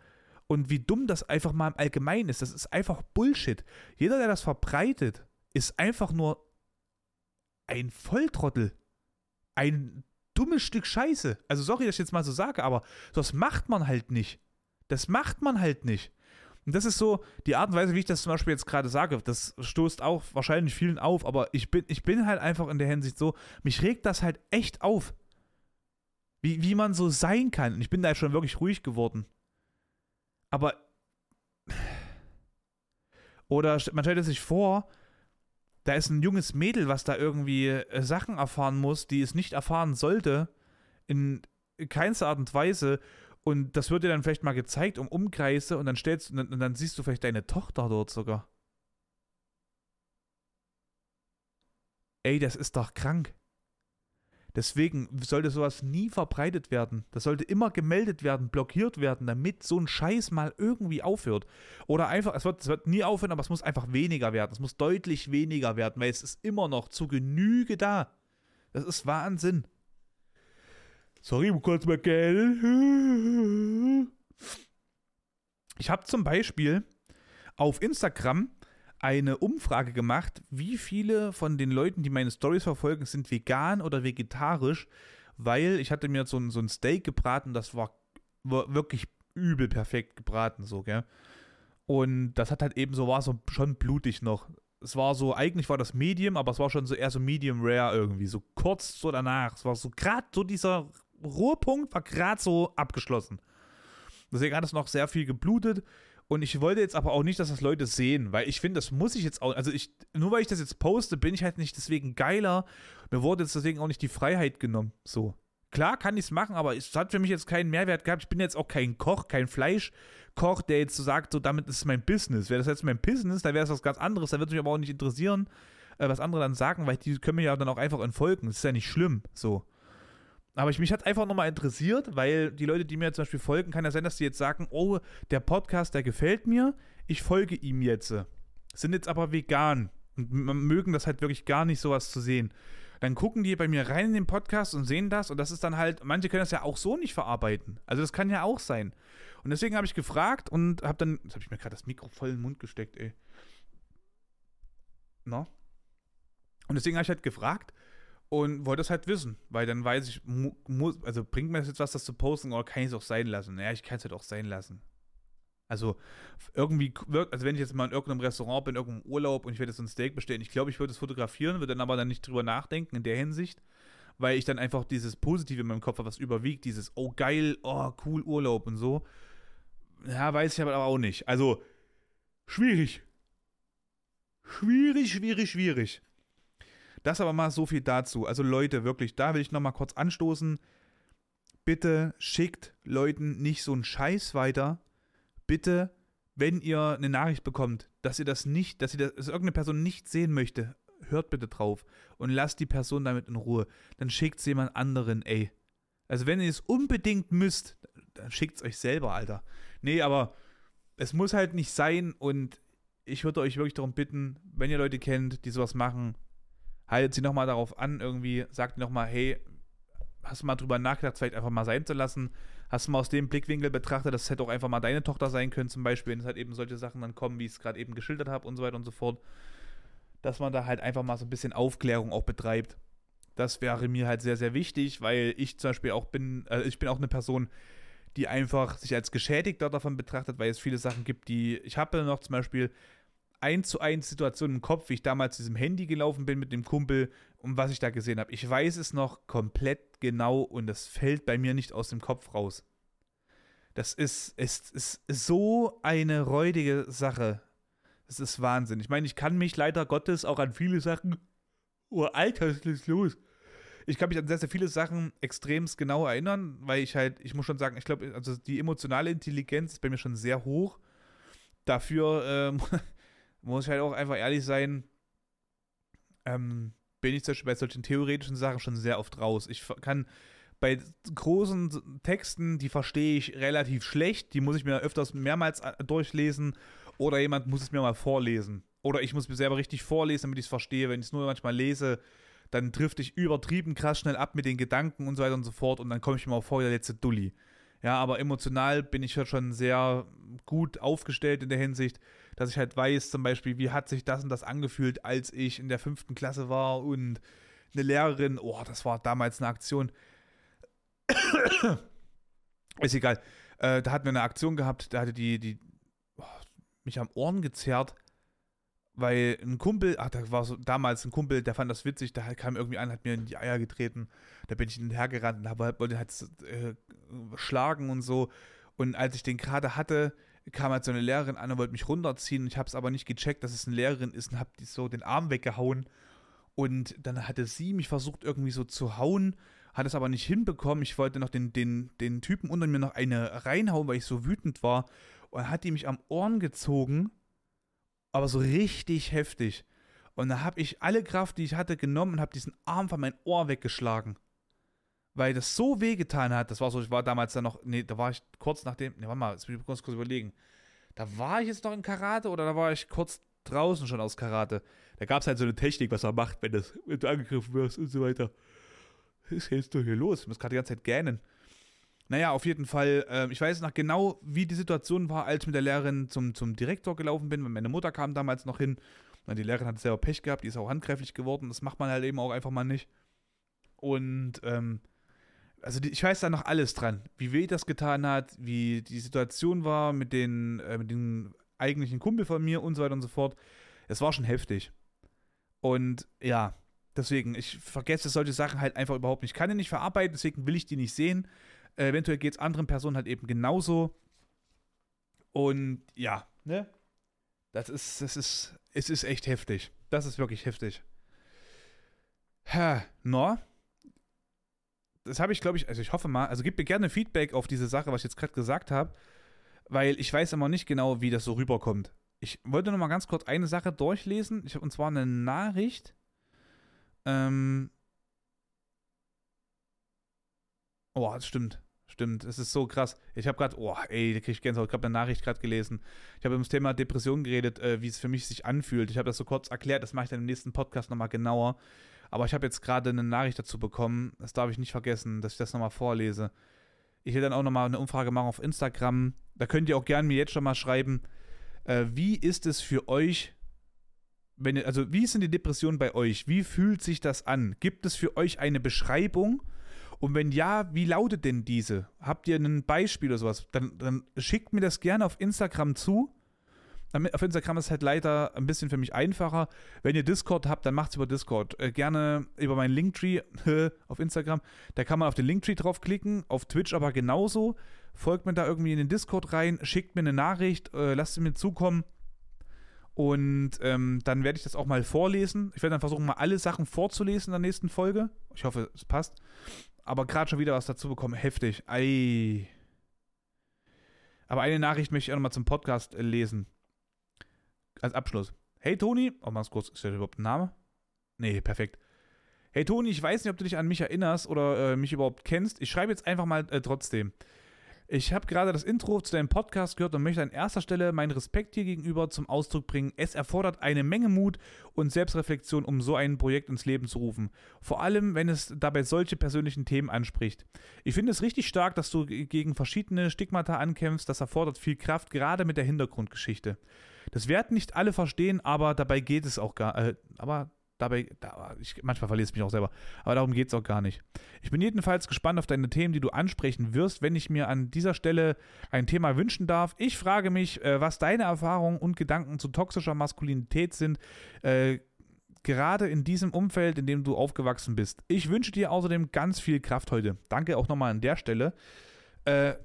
und wie dumm das einfach mal im Allgemeinen ist. Das ist einfach Bullshit. Jeder, der das verbreitet, ist einfach nur ein Volltrottel. Ein dummes Stück Scheiße. Also sorry, dass ich jetzt mal so sage, aber das macht man halt nicht. Das macht man halt nicht. Und das ist so die Art und Weise, wie ich das zum Beispiel jetzt gerade sage. Das stoßt auch wahrscheinlich vielen auf, aber ich bin, ich bin halt einfach in der Hinsicht so, mich regt das halt echt auf. Wie, wie man so sein kann. Und ich bin da schon wirklich ruhig geworden. Aber. Oder man stellt sich vor, da ist ein junges Mädel, was da irgendwie äh, Sachen erfahren muss, die es nicht erfahren sollte, in keinster Art und Weise. Und das wird dir dann vielleicht mal gezeigt um Umkreise und dann stellst und dann, und dann siehst du vielleicht deine Tochter dort sogar. Ey, das ist doch krank. Deswegen sollte sowas nie verbreitet werden. Das sollte immer gemeldet werden, blockiert werden, damit so ein Scheiß mal irgendwie aufhört. Oder einfach, es wird, es wird nie aufhören, aber es muss einfach weniger werden. Es muss deutlich weniger werden, weil es ist immer noch zu Genüge da. Das ist Wahnsinn. Sorry, kurz mal Geld. Ich habe zum Beispiel auf Instagram eine Umfrage gemacht, wie viele von den Leuten, die meine Stories verfolgen, sind vegan oder vegetarisch, weil ich hatte mir so ein, so ein Steak gebraten, das war, war wirklich übel perfekt gebraten, so, gell. Und das hat halt eben so, war so schon blutig noch. Es war so, eigentlich war das Medium, aber es war schon so eher so Medium Rare irgendwie, so kurz so danach. Es war so gerade so dieser Ruhepunkt war gerade so abgeschlossen. Deswegen hat es noch sehr viel geblutet und ich wollte jetzt aber auch nicht, dass das Leute sehen, weil ich finde, das muss ich jetzt auch. Also ich, nur weil ich das jetzt poste, bin ich halt nicht deswegen geiler. Mir wurde jetzt deswegen auch nicht die Freiheit genommen. So. Klar kann ich es machen, aber es hat für mich jetzt keinen Mehrwert gehabt. Ich bin jetzt auch kein Koch, kein Fleischkoch, der jetzt so sagt, so damit ist es mein Business. Wäre das jetzt mein Business, dann wäre es was ganz anderes. Da würde mich aber auch nicht interessieren, äh, was andere dann sagen, weil die können mir ja dann auch einfach entfolgen. Das ist ja nicht schlimm. So. Aber ich, mich hat einfach nochmal interessiert, weil die Leute, die mir zum Beispiel folgen, kann ja sein, dass die jetzt sagen, oh, der Podcast, der gefällt mir, ich folge ihm jetzt. Sind jetzt aber vegan und mögen das halt wirklich gar nicht, sowas zu sehen. Dann gucken die bei mir rein in den Podcast und sehen das und das ist dann halt, manche können das ja auch so nicht verarbeiten. Also das kann ja auch sein. Und deswegen habe ich gefragt und habe dann, jetzt habe ich mir gerade das Mikro voll in den Mund gesteckt, ey. No? Und deswegen habe ich halt gefragt, und wollte es halt wissen, weil dann weiß ich, muss, also bringt mir das jetzt was, das zu posten oder kann ich es auch sein lassen? Ja, ich kann es halt auch sein lassen. Also irgendwie, also wenn ich jetzt mal in irgendeinem Restaurant bin, in irgendeinem Urlaub und ich werde jetzt ein Steak bestellen, ich glaube, ich würde es fotografieren, würde dann aber dann nicht drüber nachdenken in der Hinsicht, weil ich dann einfach dieses Positive in meinem Kopf habe, was überwiegt, dieses, oh geil, oh cool, Urlaub und so. Ja, weiß ich aber auch nicht. Also, schwierig. Schwierig, schwierig, schwierig. Das aber mal so viel dazu. Also Leute, wirklich, da will ich nochmal kurz anstoßen. Bitte schickt Leuten nicht so einen Scheiß weiter. Bitte, wenn ihr eine Nachricht bekommt, dass ihr das nicht, dass ihr das, dass irgendeine Person nicht sehen möchte, hört bitte drauf und lasst die Person damit in Ruhe. Dann schickt es jemand anderen, ey. Also wenn ihr es unbedingt müsst, dann schickt es euch selber, Alter. Nee, aber es muss halt nicht sein und ich würde euch wirklich darum bitten, wenn ihr Leute kennt, die sowas machen, haltet sie nochmal darauf an, irgendwie, sagt nochmal, hey, hast du mal drüber nachgedacht, vielleicht einfach mal sein zu lassen? Hast du mal aus dem Blickwinkel betrachtet, das hätte auch einfach mal deine Tochter sein können, zum Beispiel, wenn es halt eben solche Sachen dann kommen, wie ich es gerade eben geschildert habe und so weiter und so fort. Dass man da halt einfach mal so ein bisschen Aufklärung auch betreibt. Das wäre mir halt sehr, sehr wichtig, weil ich zum Beispiel auch bin, äh, ich bin auch eine Person, die einfach sich als Geschädigter davon betrachtet, weil es viele Sachen gibt, die ich habe noch zum Beispiel eins zu eins Situation im Kopf, wie ich damals diesem Handy gelaufen bin mit dem Kumpel und was ich da gesehen habe. Ich weiß es noch komplett genau und es fällt bei mir nicht aus dem Kopf raus. Das ist, ist, ist so eine räudige Sache. Das ist Wahnsinn. Ich meine, ich kann mich leider Gottes auch an viele Sachen. Oh, Alter, was ist los? Ich kann mich an sehr, sehr viele Sachen extremst genau erinnern, weil ich halt, ich muss schon sagen, ich glaube, also die emotionale Intelligenz ist bei mir schon sehr hoch. Dafür ähm, muss ich halt auch einfach ehrlich sein, ähm, bin ich zum Beispiel bei solchen theoretischen Sachen schon sehr oft raus. Ich kann bei großen Texten, die verstehe ich relativ schlecht, die muss ich mir öfters mehrmals äh, durchlesen oder jemand muss es mir mal vorlesen. Oder ich muss mir selber richtig vorlesen, damit ich es verstehe. Wenn ich es nur manchmal lese, dann trifft ich übertrieben krass schnell ab mit den Gedanken und so weiter und so fort und dann komme ich mir mal vor, der letzte Dulli. Ja, aber emotional bin ich halt schon sehr gut aufgestellt in der Hinsicht, dass ich halt weiß, zum Beispiel, wie hat sich das und das angefühlt, als ich in der fünften Klasse war und eine Lehrerin, oh, das war damals eine Aktion. Ist egal. Äh, da hatten wir eine Aktion gehabt, da hatte die, die oh, mich am Ohren gezerrt weil ein Kumpel, ach, da war so damals ein Kumpel, der fand das witzig, der kam irgendwie an, hat mir in die Eier getreten. Da bin ich hinterhergerannt und wollte halt äh, schlagen und so. Und als ich den gerade hatte, kam halt so eine Lehrerin an und wollte mich runterziehen. Ich habe es aber nicht gecheckt, dass es eine Lehrerin ist und habe so den Arm weggehauen. Und dann hatte sie mich versucht irgendwie so zu hauen, hat es aber nicht hinbekommen. Ich wollte noch den, den, den Typen unter mir noch eine reinhauen, weil ich so wütend war. Und hat die mich am Ohren gezogen aber so richtig heftig. Und da habe ich alle Kraft, die ich hatte, genommen und habe diesen Arm von meinem Ohr weggeschlagen. Weil das so wehgetan hat. Das war so, ich war damals dann noch, nee, da war ich kurz nachdem, nee, warte mal, jetzt muss ich kurz, kurz überlegen. Da war ich jetzt noch in Karate oder da war ich kurz draußen schon aus Karate. Da gab es halt so eine Technik, was er macht, wenn, das, wenn du angegriffen wirst und so weiter. Was jetzt doch hier los? Ich muss gerade die ganze Zeit gähnen. Naja, auf jeden Fall, äh, ich weiß noch genau, wie die Situation war, als ich mit der Lehrerin zum, zum Direktor gelaufen bin, weil meine Mutter kam damals noch hin. Die Lehrerin hat selber Pech gehabt, die ist auch handgreiflich geworden. Das macht man halt eben auch einfach mal nicht. Und, ähm, also die, ich weiß da noch alles dran, wie weh das getan hat, wie die Situation war mit den, äh, mit den eigentlichen Kumpel von mir und so weiter und so fort. Es war schon heftig. Und ja, deswegen, ich vergesse solche Sachen halt einfach überhaupt nicht. Ich kann die nicht verarbeiten, deswegen will ich die nicht sehen. Äh, eventuell geht es anderen Personen halt eben genauso. Und ja, ne? Das ist, das ist, es ist echt heftig. Das ist wirklich heftig. Ha, no? Das habe ich, glaube ich, also ich hoffe mal, also gib mir gerne Feedback auf diese Sache, was ich jetzt gerade gesagt habe, weil ich weiß immer nicht genau, wie das so rüberkommt. Ich wollte noch mal ganz kurz eine Sache durchlesen, ich, und zwar eine Nachricht. Ähm, oh, das stimmt. Stimmt, es ist so krass. Ich habe gerade, oh, ey, da kriege ich Gänsehaut. Ich habe eine Nachricht gerade gelesen. Ich habe über das Thema Depression geredet, äh, wie es für mich sich anfühlt. Ich habe das so kurz erklärt, das mache ich dann im nächsten Podcast nochmal genauer. Aber ich habe jetzt gerade eine Nachricht dazu bekommen. Das darf ich nicht vergessen, dass ich das nochmal vorlese. Ich will dann auch nochmal eine Umfrage machen auf Instagram. Da könnt ihr auch gerne mir jetzt schon mal schreiben, äh, wie ist es für euch, wenn ihr, also wie sind die Depressionen bei euch? Wie fühlt sich das an? Gibt es für euch eine Beschreibung? Und wenn ja, wie lautet denn diese? Habt ihr ein Beispiel oder sowas? Dann, dann schickt mir das gerne auf Instagram zu. Auf Instagram ist es halt leider ein bisschen für mich einfacher. Wenn ihr Discord habt, dann macht es über Discord. Äh, gerne über meinen Linktree auf Instagram. Da kann man auf den Linktree draufklicken, auf Twitch aber genauso. Folgt mir da irgendwie in den Discord rein, schickt mir eine Nachricht, äh, lasst sie mir zukommen. Und ähm, dann werde ich das auch mal vorlesen. Ich werde dann versuchen, mal alle Sachen vorzulesen in der nächsten Folge. Ich hoffe, es passt aber gerade schon wieder was dazu bekommen. Heftig. Ei. Aber eine Nachricht möchte ich auch nochmal zum Podcast äh, lesen. Als Abschluss. Hey Toni, oh mal kurz, ist das überhaupt ein Name? Nee, perfekt. Hey Toni, ich weiß nicht, ob du dich an mich erinnerst oder äh, mich überhaupt kennst. Ich schreibe jetzt einfach mal äh, trotzdem. Ich habe gerade das Intro zu deinem Podcast gehört und möchte an erster Stelle meinen Respekt hier gegenüber zum Ausdruck bringen. Es erfordert eine Menge Mut und Selbstreflexion, um so ein Projekt ins Leben zu rufen. Vor allem, wenn es dabei solche persönlichen Themen anspricht. Ich finde es richtig stark, dass du gegen verschiedene Stigmata ankämpfst. Das erfordert viel Kraft, gerade mit der Hintergrundgeschichte. Das werden nicht alle verstehen, aber dabei geht es auch gar. Äh, aber dabei, da, ich, manchmal verliere ich mich auch selber, aber darum geht es auch gar nicht. Ich bin jedenfalls gespannt auf deine Themen, die du ansprechen wirst, wenn ich mir an dieser Stelle ein Thema wünschen darf. Ich frage mich, äh, was deine Erfahrungen und Gedanken zu toxischer Maskulinität sind, äh, gerade in diesem Umfeld, in dem du aufgewachsen bist. Ich wünsche dir außerdem ganz viel Kraft heute. Danke auch nochmal an der Stelle. Äh,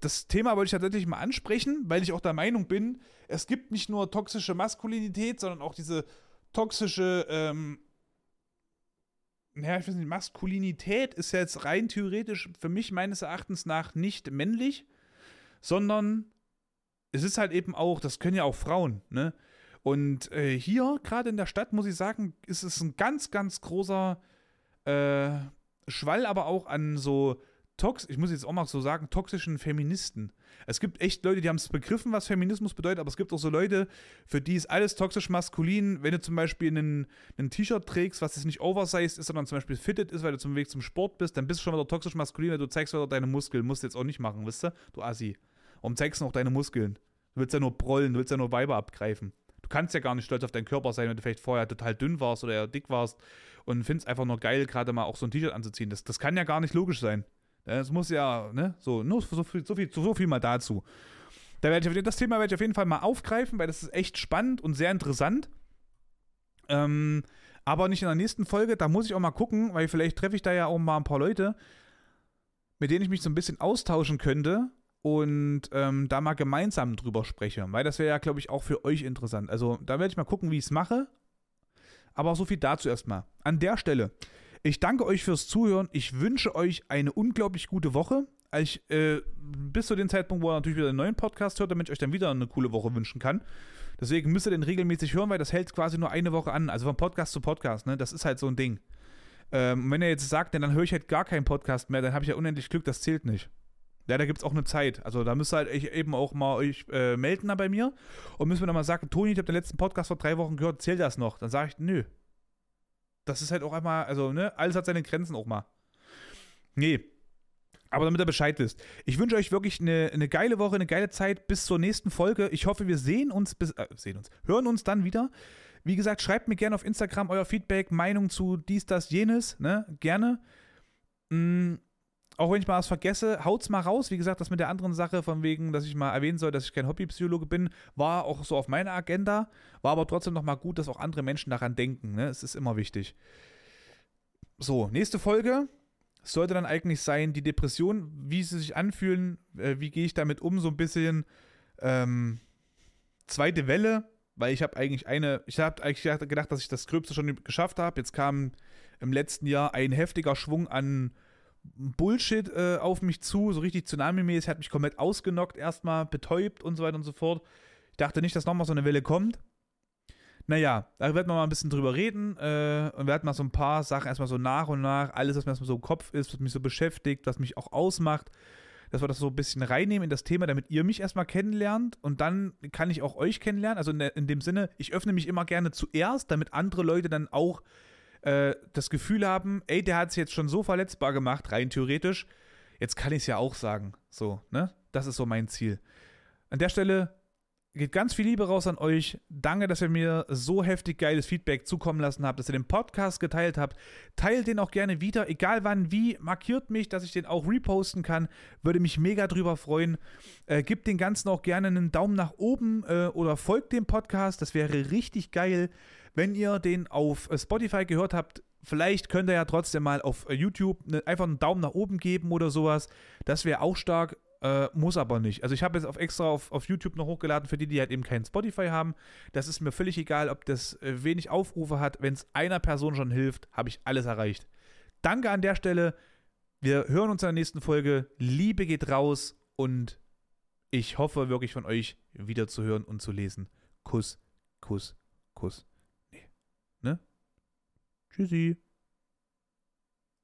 das Thema wollte ich tatsächlich mal ansprechen, weil ich auch der Meinung bin, es gibt nicht nur toxische Maskulinität, sondern auch diese toxische, ähm, naja, ich weiß nicht, Maskulinität ist jetzt rein theoretisch für mich meines Erachtens nach nicht männlich, sondern es ist halt eben auch, das können ja auch Frauen, ne? Und äh, hier, gerade in der Stadt, muss ich sagen, ist es ein ganz, ganz großer äh, Schwall, aber auch an so tox, ich muss jetzt auch mal so sagen, toxischen Feministen. Es gibt echt Leute, die haben es begriffen, was Feminismus bedeutet, aber es gibt auch so Leute, für die ist alles toxisch maskulin. Wenn du zum Beispiel einen, einen T-Shirt trägst, was jetzt nicht oversized ist, sondern zum Beispiel fitted ist, weil du zum Weg zum Sport bist, dann bist du schon wieder toxisch maskulin, weil du zeigst wieder deine Muskeln. Musst du jetzt auch nicht machen, wisst ihr? Du Assi. Warum zeigst du noch deine Muskeln? Du willst ja nur prollen, du willst ja nur Weiber abgreifen. Du kannst ja gar nicht stolz auf deinen Körper sein, wenn du vielleicht vorher total dünn warst oder dick warst und findest einfach nur geil, gerade mal auch so ein T-Shirt anzuziehen. Das, das kann ja gar nicht logisch sein. Es muss ja, ne, so, nur so viel, so viel, so viel mal dazu. Da werde ich, das Thema werde ich auf jeden Fall mal aufgreifen, weil das ist echt spannend und sehr interessant. Ähm, aber nicht in der nächsten Folge, da muss ich auch mal gucken, weil vielleicht treffe ich da ja auch mal ein paar Leute, mit denen ich mich so ein bisschen austauschen könnte und ähm, da mal gemeinsam drüber spreche, weil das wäre ja, glaube ich, auch für euch interessant. Also da werde ich mal gucken, wie ich es mache. Aber so viel dazu erstmal. An der Stelle ich danke euch fürs Zuhören. Ich wünsche euch eine unglaublich gute Woche. Ich, äh, bis zu dem Zeitpunkt, wo ihr natürlich wieder einen neuen Podcast hört, damit ich euch dann wieder eine coole Woche wünschen kann. Deswegen müsst ihr den regelmäßig hören, weil das hält quasi nur eine Woche an. Also von Podcast zu Podcast, ne? Das ist halt so ein Ding. Ähm, wenn ihr jetzt sagt, dann höre ich halt gar keinen Podcast mehr, dann habe ich ja unendlich Glück, das zählt nicht. Ja, da gibt es auch eine Zeit. Also da müsst ihr halt eben auch mal euch äh, melden da bei mir. Und müssen wir dann mal sagen, Toni, ich habe den letzten Podcast vor drei Wochen gehört, zählt das noch? Dann sage ich, nö, das ist halt auch einmal, also, ne, alles hat seine Grenzen auch mal. Nee. Aber damit ihr Bescheid wisst. Ich wünsche euch wirklich eine, eine geile Woche, eine geile Zeit bis zur nächsten Folge. Ich hoffe, wir sehen uns bis, äh, sehen uns, hören uns dann wieder. Wie gesagt, schreibt mir gerne auf Instagram euer Feedback, Meinung zu dies, das, jenes, ne, gerne. Mm, auch wenn ich mal was vergesse, haut's mal raus. Wie gesagt, das mit der anderen Sache, von wegen, dass ich mal erwähnen soll, dass ich kein Hobbypsychologe bin, war auch so auf meiner Agenda. War aber trotzdem nochmal gut, dass auch andere Menschen daran denken. Ne? Es ist immer wichtig. So, nächste Folge sollte dann eigentlich sein, die Depression, wie sie sich anfühlen, äh, wie gehe ich damit um, so ein bisschen ähm, zweite Welle, weil ich habe eigentlich eine, ich habe eigentlich gedacht, dass ich das Gröbste schon geschafft habe. Jetzt kam im letzten Jahr ein heftiger Schwung an Bullshit äh, auf mich zu, so richtig Tsunami-mäßig, hat mich komplett ausgenockt, erstmal betäubt und so weiter und so fort. Ich dachte nicht, dass nochmal so eine Welle kommt. Naja, da werden wir mal ein bisschen drüber reden äh, und werden mal so ein paar Sachen erstmal so nach und nach, alles, was mir erstmal so im Kopf ist, was mich so beschäftigt, was mich auch ausmacht, dass wir das so ein bisschen reinnehmen in das Thema, damit ihr mich erstmal kennenlernt und dann kann ich auch euch kennenlernen. Also in, in dem Sinne, ich öffne mich immer gerne zuerst, damit andere Leute dann auch äh, das Gefühl haben, ey, der hat es jetzt schon so verletzbar gemacht, rein theoretisch, jetzt kann ich es ja auch sagen. So, ne? Das ist so mein Ziel. An der Stelle geht ganz viel Liebe raus an euch. Danke, dass ihr mir so heftig geiles Feedback zukommen lassen habt, dass ihr den Podcast geteilt habt. Teilt den auch gerne wieder, egal wann, wie. Markiert mich, dass ich den auch reposten kann. Würde mich mega drüber freuen. Äh, gebt den Ganzen auch gerne einen Daumen nach oben äh, oder folgt dem Podcast. Das wäre richtig geil. Wenn ihr den auf äh, Spotify gehört habt, vielleicht könnt ihr ja trotzdem mal auf äh, YouTube ne, einfach einen Daumen nach oben geben oder sowas. Das wäre auch stark. Äh, muss aber nicht. Also ich habe jetzt auf extra auf, auf YouTube noch hochgeladen für die, die halt eben keinen Spotify haben. Das ist mir völlig egal, ob das äh, wenig Aufrufe hat. Wenn es einer Person schon hilft, habe ich alles erreicht. Danke an der Stelle. Wir hören uns in der nächsten Folge. Liebe geht raus und ich hoffe wirklich von euch wieder zu hören und zu lesen. Kuss, Kuss, Kuss. Tschüssi.